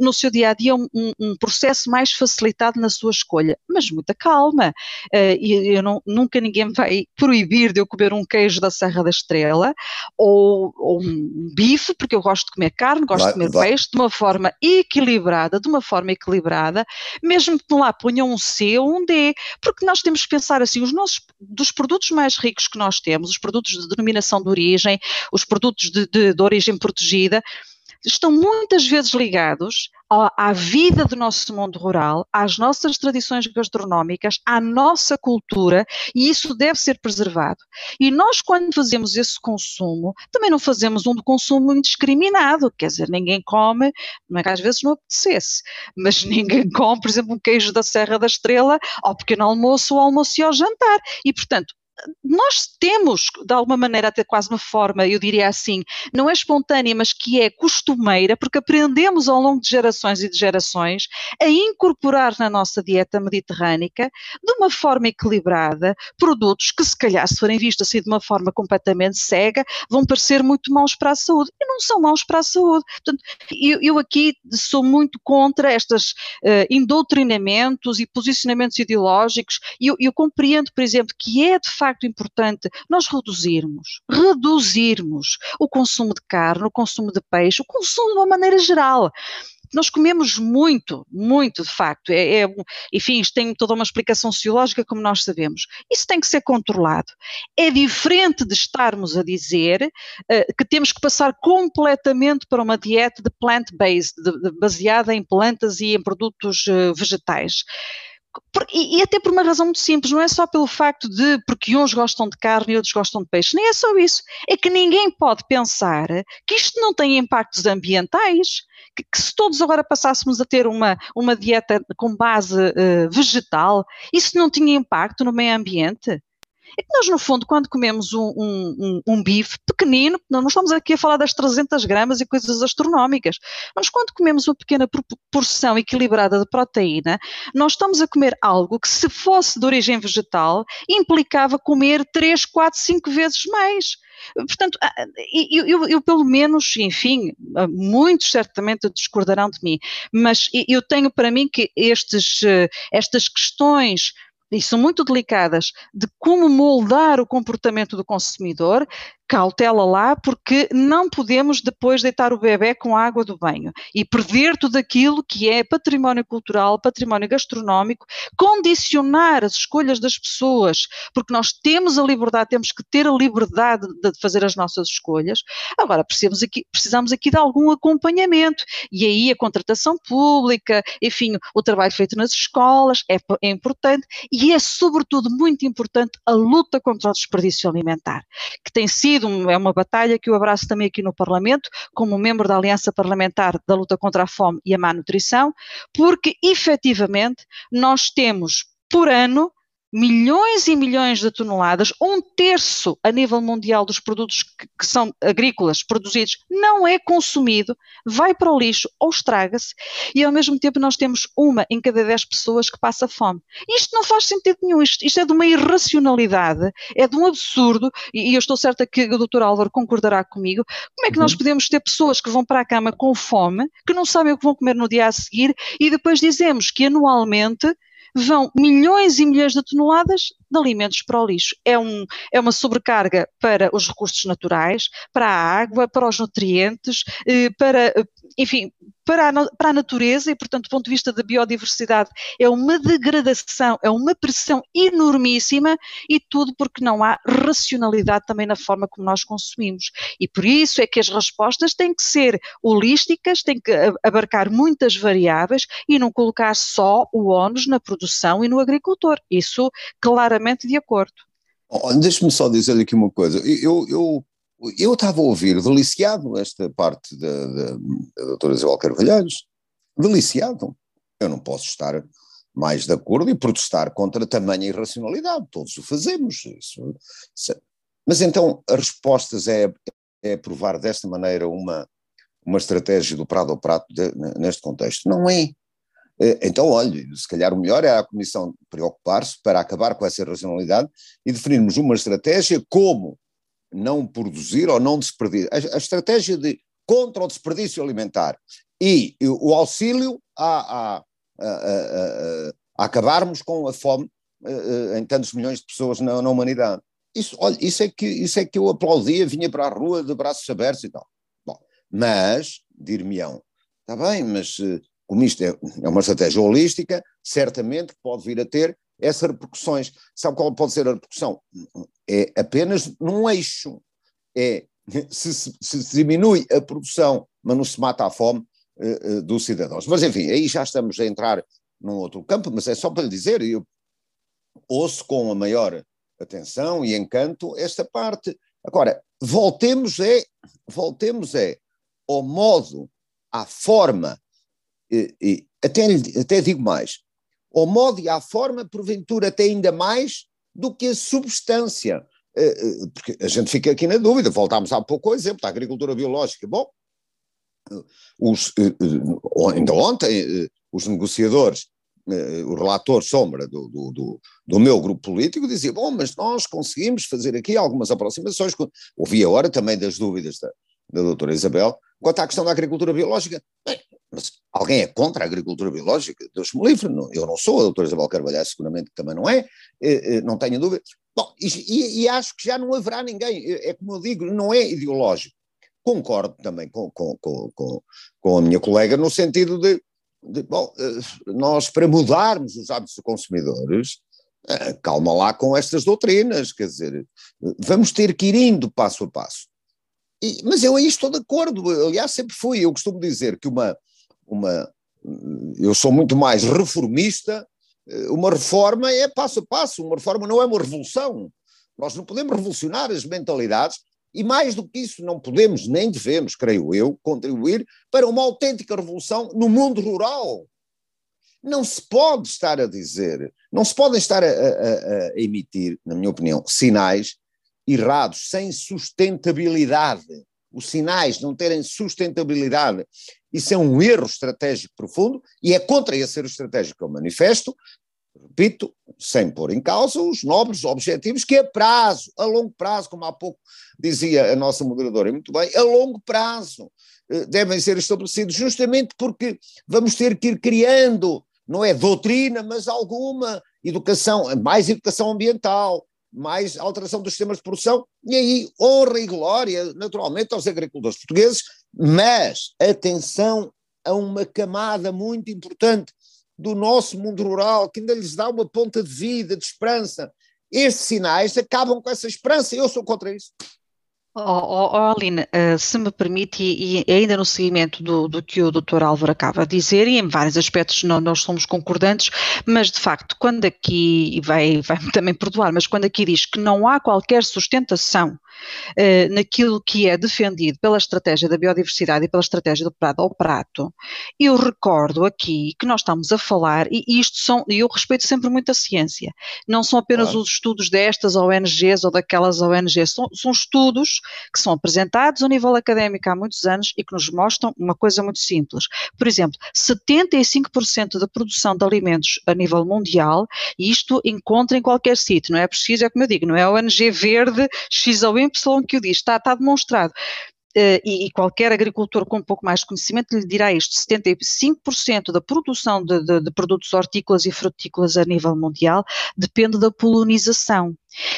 no seu dia a dia um, um processo mais facilitado na sua escolha, mas muita calma. Eh, e eu não, nunca ninguém vai proibir de eu comer um queijo da Serra da Estrela ou, ou um bife, porque eu gosto de comer carne, gosto vai, de comer vai. peixe de uma forma equilibrada, de uma forma equilibrada, mesmo que lá ponham um C ou um D, porque nós temos que pensar assim, os nossos, dos produtos mais ricos que nós temos, os produtos de denominação de origem, os produtos de, de, de origem protegida, estão muitas vezes ligados à vida do nosso mundo rural, às nossas tradições gastronómicas, à nossa cultura, e isso deve ser preservado. E nós, quando fazemos esse consumo, também não fazemos um consumo indiscriminado, quer dizer, ninguém come, não é que às vezes não apetecesse, mas ninguém come, por exemplo, um queijo da Serra da Estrela ao pequeno almoço, ao almoço e ao jantar. E, portanto, nós temos, de alguma maneira, até quase uma forma, eu diria assim, não é espontânea, mas que é costumeira, porque aprendemos ao longo de gerações e de gerações a incorporar na nossa dieta mediterrânica, de uma forma equilibrada, produtos que, se calhar, se forem vistos assim de uma forma completamente cega, vão parecer muito maus para a saúde. E não são maus para a saúde. Portanto, eu, eu aqui sou muito contra estes uh, indoctrinamentos e posicionamentos ideológicos, e eu, eu compreendo, por exemplo, que é de facto importante nós reduzirmos, reduzirmos o consumo de carne, o consumo de peixe, o consumo de uma maneira geral nós comemos muito, muito de facto. É, é, enfim, isto tem toda uma explicação sociológica, como nós sabemos. Isso tem que ser controlado. É diferente de estarmos a dizer uh, que temos que passar completamente para uma dieta de plant-based, baseada em plantas e em produtos uh, vegetais. E, e, até por uma razão muito simples, não é só pelo facto de porque uns gostam de carne e outros gostam de peixe, nem é só isso. É que ninguém pode pensar que isto não tem impactos ambientais, que, que se todos agora passássemos a ter uma, uma dieta com base uh, vegetal, isso não tinha impacto no meio ambiente. Que nós, no fundo, quando comemos um, um, um, um, bife pequenino, não estamos aqui a falar das 300 gramas e coisas astronómicas, mas quando comemos uma pequena porção equilibrada de proteína, nós estamos a comer algo que, se fosse de origem vegetal, implicava comer 3, 4, 5 vezes mais. Portanto, ah, eu, eu, eu, pelo menos, enfim, ah, muitos certamente discordarão de mim, mas eu tenho para mim que estes, eh, estas questões e são muito delicadas, de como moldar o comportamento do consumidor, cautela lá, porque não podemos depois deitar o bebê com a água do banho e perder tudo aquilo que é património cultural, património gastronómico, condicionar as escolhas das pessoas, porque nós temos a liberdade, temos que ter a liberdade de fazer as nossas escolhas. Agora, precisamos aqui, precisamos aqui de algum acompanhamento e aí a contratação pública, enfim, o trabalho feito nas escolas é, é importante e é, sobretudo, muito importante a luta contra o desperdício alimentar, que tem sido sido, é uma batalha que eu abraço também aqui no Parlamento, como membro da Aliança Parlamentar da Luta contra a Fome e a Má Nutrição, porque efetivamente nós temos por ano milhões e milhões de toneladas, um terço a nível mundial dos produtos que, que, são agrícolas produzidos não é consumido, vai para o lixo ou estraga-se, e ao mesmo tempo nós temos uma em cada dez pessoas que passa fome. Isto não faz sentido nenhum, isto, isto é de uma irracionalidade, é de um absurdo, e, e eu estou certa que o doutor Álvaro concordará comigo, como é que uhum. nós podemos ter pessoas que vão para a cama com fome, que não sabem o que vão comer no dia a seguir, e depois dizemos que anualmente vão milhões e milhões de toneladas de alimentos para o lixo. É, um, é uma sobrecarga para os recursos naturais, para a água, para os nutrientes, eh, para, enfim, para a, para a natureza e, portanto, do ponto de vista da biodiversidade, é uma degradação, é uma pressão enormíssima e tudo porque não há racionalidade também na forma como nós consumimos. E por isso é que as respostas têm que ser holísticas, têm que abarcar muitas variáveis e não colocar só o ónus na produção e no agricultor. Isso claramente de acordo. Oh, Deixe-me só dizer aqui uma coisa. Eu, eu eu estava a ouvir deliciado esta parte da, da, da doutora Isabel Carvalheiros, deliciado. Eu não posso estar mais de acordo e protestar contra tamanha irracionalidade, todos o fazemos. Isso. É, mas então a resposta é, é provar desta maneira uma, uma estratégia do prado ao prato de, neste contexto. Não é. é. Então, olhe, se calhar o melhor é a Comissão preocupar-se para acabar com essa irracionalidade e definirmos uma estratégia como não produzir ou não desperdício. A, a estratégia de contra o desperdício alimentar e, o auxílio a, a, a, acabarmos com a fome em tantos milhões de pessoas na, na, humanidade. Isso, olha, isso, é que, isso é que eu aplaudia, vinha para a rua de braços abertos e tal. Bom, mas, dir-me-ão, está bem, mas eh, como isto é, é uma estratégia holística, certamente pode vir a ter essas repercussões. Sabe qual pode ser a repercussão? É apenas num eixo. É se, se, se diminui a produção, mas não se mata a fome uh, uh, dos cidadãos. Mas enfim, aí já estamos a entrar num outro campo, mas é só para lhe dizer, eu ouço com a maior atenção e encanto esta parte. Agora, voltemos é, voltemos é ao modo, à forma, e, e até, até digo mais, ao modo e à forma, porventura até ainda mais, do que a substância. Eh, eh, porque a gente fica aqui na dúvida, voltámos há pouco ao exemplo da agricultura biológica. Bom, os, ainda ontem, os negociadores, o relator sombra do, do, do, do, meu grupo político dizia, bom, mas nós conseguimos fazer aqui algumas aproximações, ouvi a hora também das dúvidas da, da doutora Isabel, quanto à questão da agricultura biológica, bem, mas alguém é contra a agricultura biológica? Deus me livre, eu não sou, a doutora Isabel Carvalhar seguramente também não é, eh, eh, não tenho dúvida. Bom, e, e, acho que já não haverá ninguém, é como eu digo, não é ideológico. Concordo também com, com, com, com a minha colega no sentido de, de, bom, eh, nós para mudarmos os hábitos dos consumidores, calma lá com estas doutrinas, quer dizer, vamos ter que ir indo passo a passo. E, mas eu aí estou de acordo, aliás, sempre fui. Eu costumo dizer que uma, uma. Eu sou muito mais reformista. Eh, uma reforma é passo a passo, uma reforma não é uma revolução. Nós não podemos revolucionar as mentalidades e, mais do que isso, não podemos nem devemos, creio eu, contribuir para uma autêntica revolução no mundo rural. Não se pode estar a dizer, não se podem estar a, a, a emitir, na minha opinião, sinais errados, sem sustentabilidade. Os sinais não terem sustentabilidade, isso é um erro estratégico profundo e é contra esse erro estratégico que eu manifesto, repito, sem pôr em causa os nobres objetivos que a prazo, a longo prazo, como há pouco dizia a nossa moderadora, muito bem, a longo prazo eh, devem ser estabelecidos justamente porque vamos ter que ir criando, não é doutrina, mas alguma educação, mais educação ambiental, mais alteração dos sistemas de produção, e aí honra e glória, naturalmente, aos agricultores portugueses, mas atenção a uma camada muito importante do nosso mundo rural, que ainda lhes dá uma ponta de vida, de esperança. Estes sinais acabam com essa esperança, eu sou contra isso. Oh, oh, Aline, uh, se me permite, e, e, ainda no seguimento do, do que o Dr. Álvaro acaba de dizer, e em vários aspectos não, nós somos concordantes, mas de facto, quando aqui, e vai, vai-me também perdoar, mas quando aqui diz que não há qualquer sustentação uh, naquilo que é defendido pela estratégia da biodiversidade e pela estratégia do prato ao prato, eu recordo aqui que nós estamos a falar, e isto são, e eu respeito sempre muito a ciência, não são apenas os estudos destas ONGs ou daquelas ONGs, são, são estudos que são apresentados a nível académico há muitos anos e que nos mostram uma coisa muito simples. Por exemplo, 75% da produção de alimentos a nível mundial, e isto encontra em qualquer sítio, não é preciso, é como eu digo, não é ONG verde X ou Y que o diz, está, está demonstrado. Uh, e, e, qualquer agricultor com um pouco mais de conhecimento lhe dirá isto: 75% da produção de, de, de, produtos hortícolas e frutícolas a nível mundial depende da polinização.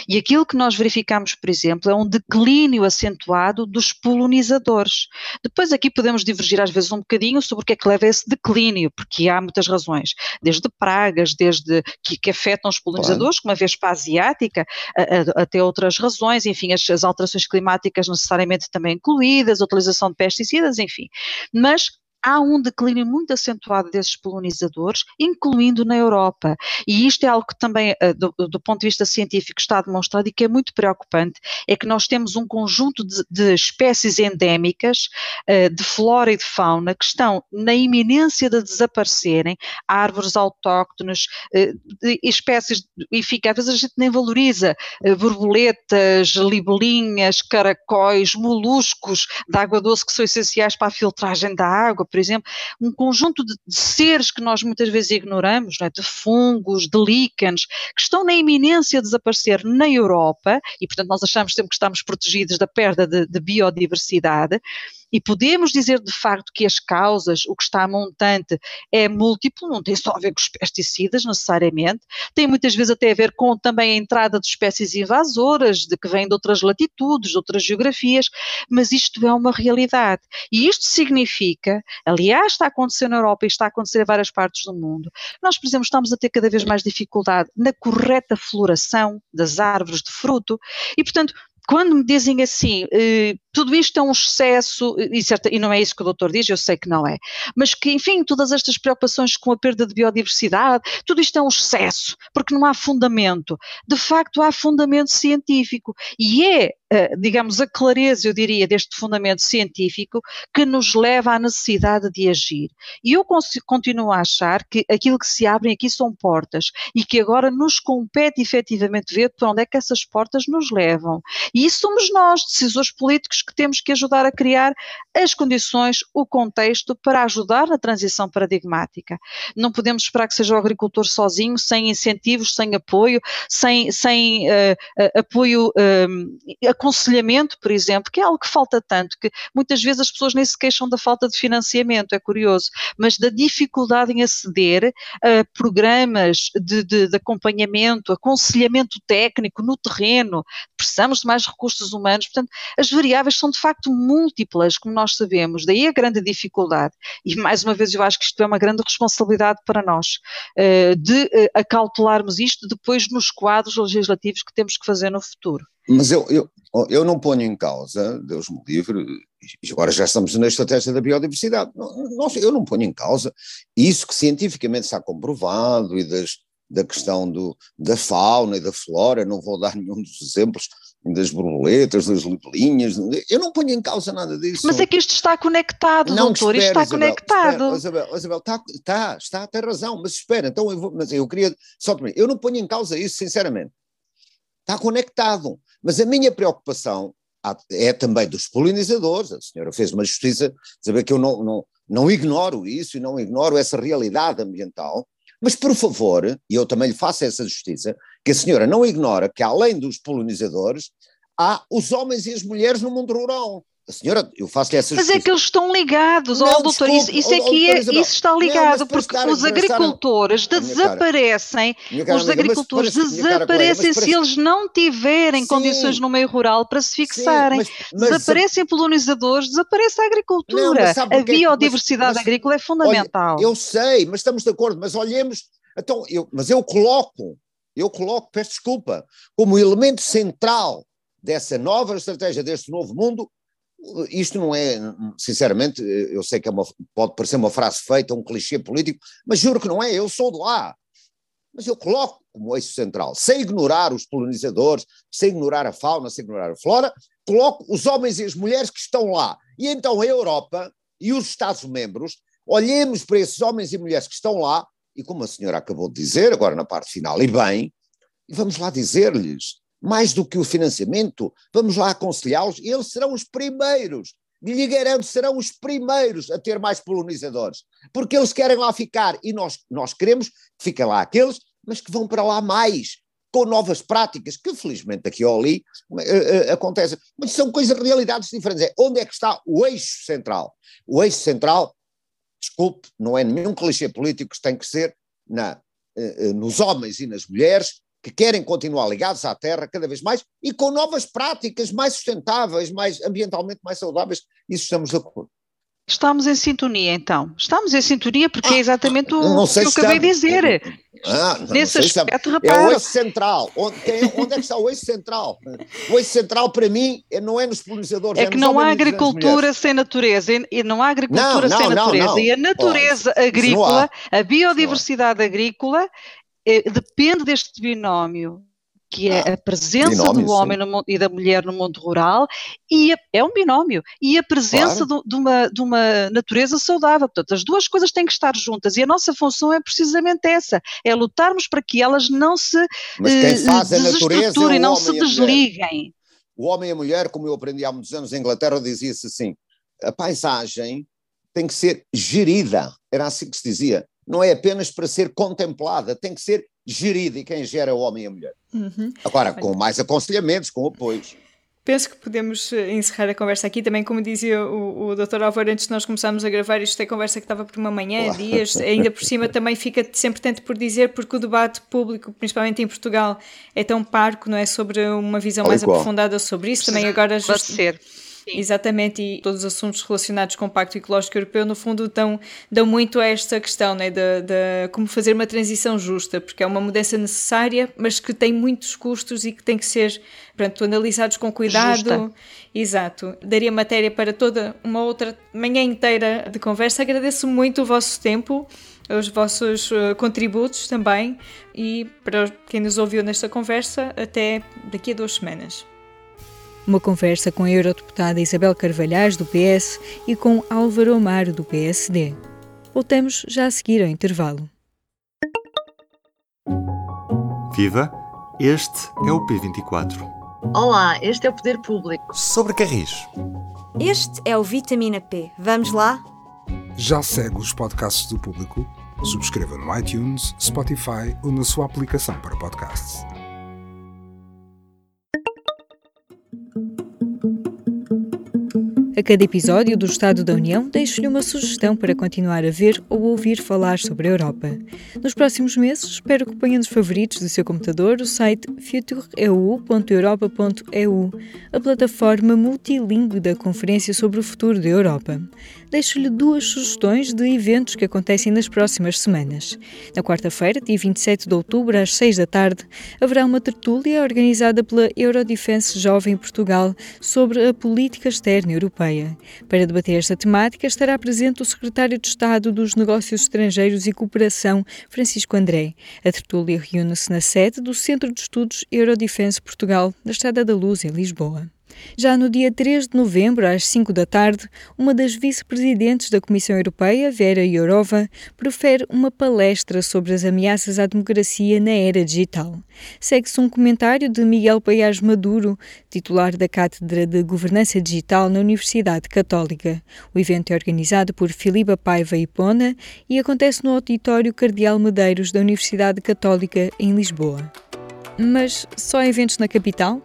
E aquilo que nós verificamos, por exemplo, é um declínio acentuado dos polinizadores. Depois aqui podemos divergir às vezes um bocadinho sobre o que é que leva a esse declínio, porque há muitas razões, desde pragas, desde que, que afetam os polinizadores, claro. como a vespa asiática, a, a, até outras razões, enfim, as, as alterações climáticas necessariamente também incluídas, a utilização de pesticidas, enfim. Mas há um declínio muito acentuado desses polonizadores, incluindo na Europa. E isto é algo que também, eh, do, do, ponto de vista científico, está demonstrado e que é muito preocupante, é que nós temos um conjunto de, de espécies endémicas, eh, de flora e de fauna, que estão na iminência de desaparecerem, árvores autóctones, eh, espécies, enfim, às vezes a gente nem valoriza, borboletas, libelinhas, caracóis, moluscos de água doce que são essenciais para a filtragem da água, por exemplo, um conjunto de, de seres que nós muitas vezes ignoramos, é? de fungos, de líquenes, que estão na iminência de desaparecer na Europa, e portanto nós achamos sempre que estamos protegidos da perda de, de biodiversidade, e podemos dizer de facto que as causas, o que está montante, é múltiplo, não tem só a ver com os pesticidas necessariamente, tem muitas vezes até a ver com também a entrada de espécies invasoras, de que vêm de outras latitudes, de outras geografias, mas isto é uma realidade. E isto significa, aliás, está a acontecer na Europa e está a acontecer em várias partes do mundo, nós, por exemplo, estamos a ter cada vez mais dificuldade na correta floração das árvores de fruto e, portanto, quando me dizem assim, eh, tudo isto é um excesso, e, certo, e, não é isso que o doutor diz, eu sei que não é, mas que, enfim, todas estas preocupações com a perda de biodiversidade, tudo isto é um excesso, porque não há fundamento. De facto, há fundamento científico, e é digamos, a clareza, eu diria, deste fundamento científico que nos leva à necessidade de agir. E eu continuo a achar que aquilo que se abrem aqui são portas e que agora nos compete efetivamente ver para onde é que essas portas nos levam. E isso somos nós, decisores políticos, que temos que ajudar a criar as condições, o contexto para ajudar na transição paradigmática. Não podemos esperar que seja o agricultor sozinho, sem incentivos, sem apoio, sem, sem uh, apoio, aconselhamento, por exemplo, que é algo que falta tanto, que muitas vezes as pessoas nem se queixam da falta de financiamento, é curioso, mas da dificuldade em aceder a programas de, de, de acompanhamento, aconselhamento técnico no terreno, precisamos de mais recursos humanos, portanto, as variáveis são de facto múltiplas, como nós sabemos, daí a grande dificuldade. E mais uma vez eu acho que isto é uma grande responsabilidade para nós, de acautelarmos isto depois nos quadros legislativos que temos que fazer no futuro. Mas eu, eu, eu não ponho em causa, Deus me livre, e agora já estamos na estratégia da biodiversidade, nós, eu não ponho em causa isso que cientificamente está comprovado e das, da questão do, da fauna e da flora, não vou dar nenhum dos exemplos das borboletas, das libelinhas, eu não ponho em causa nada disso. Mas é que isto está conectado, não, doutor, espera, isto está Isabel, conectado. Espera, Isabel, Isabel, está, está, está, tem razão, mas espera, então eu vou, mas eu queria, só também, eu não ponho em causa isso, sinceramente. Está conectado, mas a minha preocupação é também dos polinizadores, a senhora fez uma justiça, saber que eu não, não, não ignoro isso e não ignoro essa realidade ambiental, mas, por favor, e eu também lhe faço essa justiça, que a senhora não ignora que, além dos polinizadores, há os homens e as mulheres no mundo rural. A senhora, eu faço-lhe essa Mas é que eles estão ligados, ó, doutor, isso, isso é que é, isso está ligado, não, porque os agricultores desaparecem, cara, os agricultores parece, desaparecem se eles não tiverem sim, condições no meio rural para se fixarem. Sim, mas, desaparecem polinizadores, desaparece a agricultura. Não, a biodiversidade mas, agrícola é fundamental. Olha, eu sei, mas estamos de acordo, mas olhemos, então, eu, mas eu coloco, eu coloco, peço desculpa, como elemento central dessa nova estratégia, deste novo mundo, isto não é, sinceramente, eu sei que é uma, pode parecer uma frase feita, um clichê político, mas juro que não é, eu sou de lá. Mas eu coloco como eixo central, sem ignorar os polinizadores, sem ignorar a fauna, sem ignorar a flora, coloco os homens e as mulheres que estão lá. E então a Europa e os Estados-membros, olhemos para esses homens e mulheres que estão lá, e como a senhora acabou de dizer, agora na parte final, e bem, e vamos lá dizer-lhes, mais do que o financiamento, vamos lá aconselhá-los, e eles serão os primeiros, lhe garanto, serão os primeiros a ter mais polonizadores, porque eles querem lá ficar, e nós, nós queremos que fiquem lá aqueles, mas que vão para lá mais, com novas práticas, que felizmente aqui ou ali uh, uh, acontecem, mas são coisas, realidades diferentes, é onde é que está o eixo central? O eixo central, desculpe, não é nenhum clichê político, tem que ser na, uh, nos homens e nas mulheres, que querem continuar ligados à terra cada vez mais e com novas práticas mais sustentáveis, mais ambientalmente mais saudáveis, isso estamos de acordo. Estamos em sintonia, então. Estamos em sintonia porque é ah, exatamente o que eu acabei de dizer. Ah, não, Nesse não aspecto, rapaz. É o eixo central. Onde, quem, onde, é que está o eixo central? O eixo central, para mim, é, não é nos polinizadores. É, é que não há agricultura sem natureza. E não há agricultura não, sem natureza. E a natureza agrícola, a biodiversidade agrícola, é, depende deste binómio que é a presença binómio, do homem no, e da mulher no mundo rural, e a, é um binómio, e a presença claro. de, de, uma, de uma natureza saudável. Portanto, as duas coisas têm que estar juntas, e a nossa função é precisamente essa, é lutarmos para que elas não se Mas quem faz a natureza é não se desliguem. O homem e a mulher, como eu aprendi há muitos anos em Inglaterra, dizia-se assim, a paisagem tem que ser gerida, era assim que se dizia, não é apenas para ser contemplada, tem que ser gerida, e quem gera é o homem e a mulher. Uhum. Agora, com mais aconselhamentos, com apoios. Penso que podemos eh, encerrar a conversa aqui. Também, como dizia o, o Dr. Álvaro, antes de nós começarmos a gravar, isto é conversa que estava por uma manhã, dias, ainda por cima também fica sempre tanto por dizer, porque o debate público, principalmente em Portugal, é tão parco, não é? Sobre uma visão mais aprofundada sobre isso. Também agora... Just... Pode ser. Sim. Exatamente, e todos os assuntos relacionados com o Pacto Ecológico Europeu, no fundo, dão, dão muito a esta questão né, de, de como fazer uma transição justa, porque é uma mudança necessária, mas que tem muitos custos e que tem que ser pronto, analisados com cuidado. Justa. Exato. Daria matéria para toda uma outra manhã inteira de conversa. Agradeço muito o vosso tempo os vossos uh, contributos também e para quem nos ouviu nesta conversa, até daqui a duas semanas. Uma conversa com a eurodeputada Isabel Carvalhais, do PS, e com Álvaro Amaro, do PSD. Voltamos já a seguir ao intervalo. Viva! Este é o P24. Olá, este é o Poder Público. Sobre Carris. Este é o Vitamina P. Vamos lá? Já segue os podcasts do público? Subscreva no iTunes, Spotify ou na sua aplicação para podcasts. A cada episódio do Estado da União, deixo-lhe uma sugestão para continuar a ver ou ouvir falar sobre a Europa. Nos próximos meses, espero que ponha nos favoritos do seu computador o site futureu.europa.eu, a plataforma multilingüe da Conferência sobre o Futuro da Europa deixo-lhe duas sugestões de eventos que acontecem nas próximas semanas. Na quarta-feira, dia 27 de outubro, às 6 da tarde, haverá uma tertúlia organizada pela Eurodefense Jovem Portugal sobre a política externa europeia. Para debater esta temática, estará presente o secretário de Estado dos Negócios Estrangeiros e Cooperação, Francisco André. A tertúlia reúne-se na sede do Centro de Estudos Eurodefense Portugal, na Estrada da Luz, em Lisboa. Já no dia 3 de novembro, às 5 da tarde, uma das vice-presidentes da Comissão Europeia, Vera Jourova, profere uma palestra sobre as ameaças à democracia na era digital. Segue-se um comentário de Miguel Paiás Maduro, titular da Cátedra de Governança Digital na Universidade Católica. O evento é organizado por Filipa Paiva Ipona e acontece no Auditório Cardeal Medeiros da Universidade Católica, em Lisboa. Mas só eventos na capital?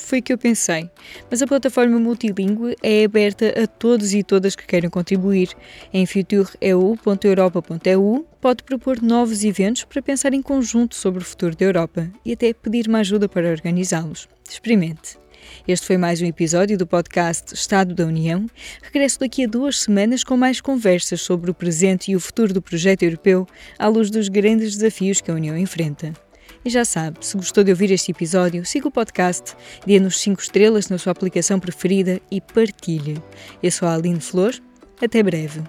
Foi o que eu pensei, mas a plataforma multilingüe é aberta a todos e todas que queiram contribuir. Em futureu.europa.eu pode propor novos eventos para pensar em conjunto sobre o futuro da Europa e até pedir uma ajuda para organizá-los. Experimente. Este foi mais um episódio do podcast Estado da União. Regresso daqui a duas semanas com mais conversas sobre o presente e o futuro do projeto europeu à luz dos grandes desafios que a União enfrenta. E já sabe, se gostou de ouvir este episódio, siga o podcast, dê-nos 5 estrelas na sua aplicação preferida e partilhe. Eu sou a Aline Flor. Até breve.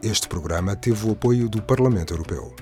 Este programa teve o apoio do Parlamento Europeu.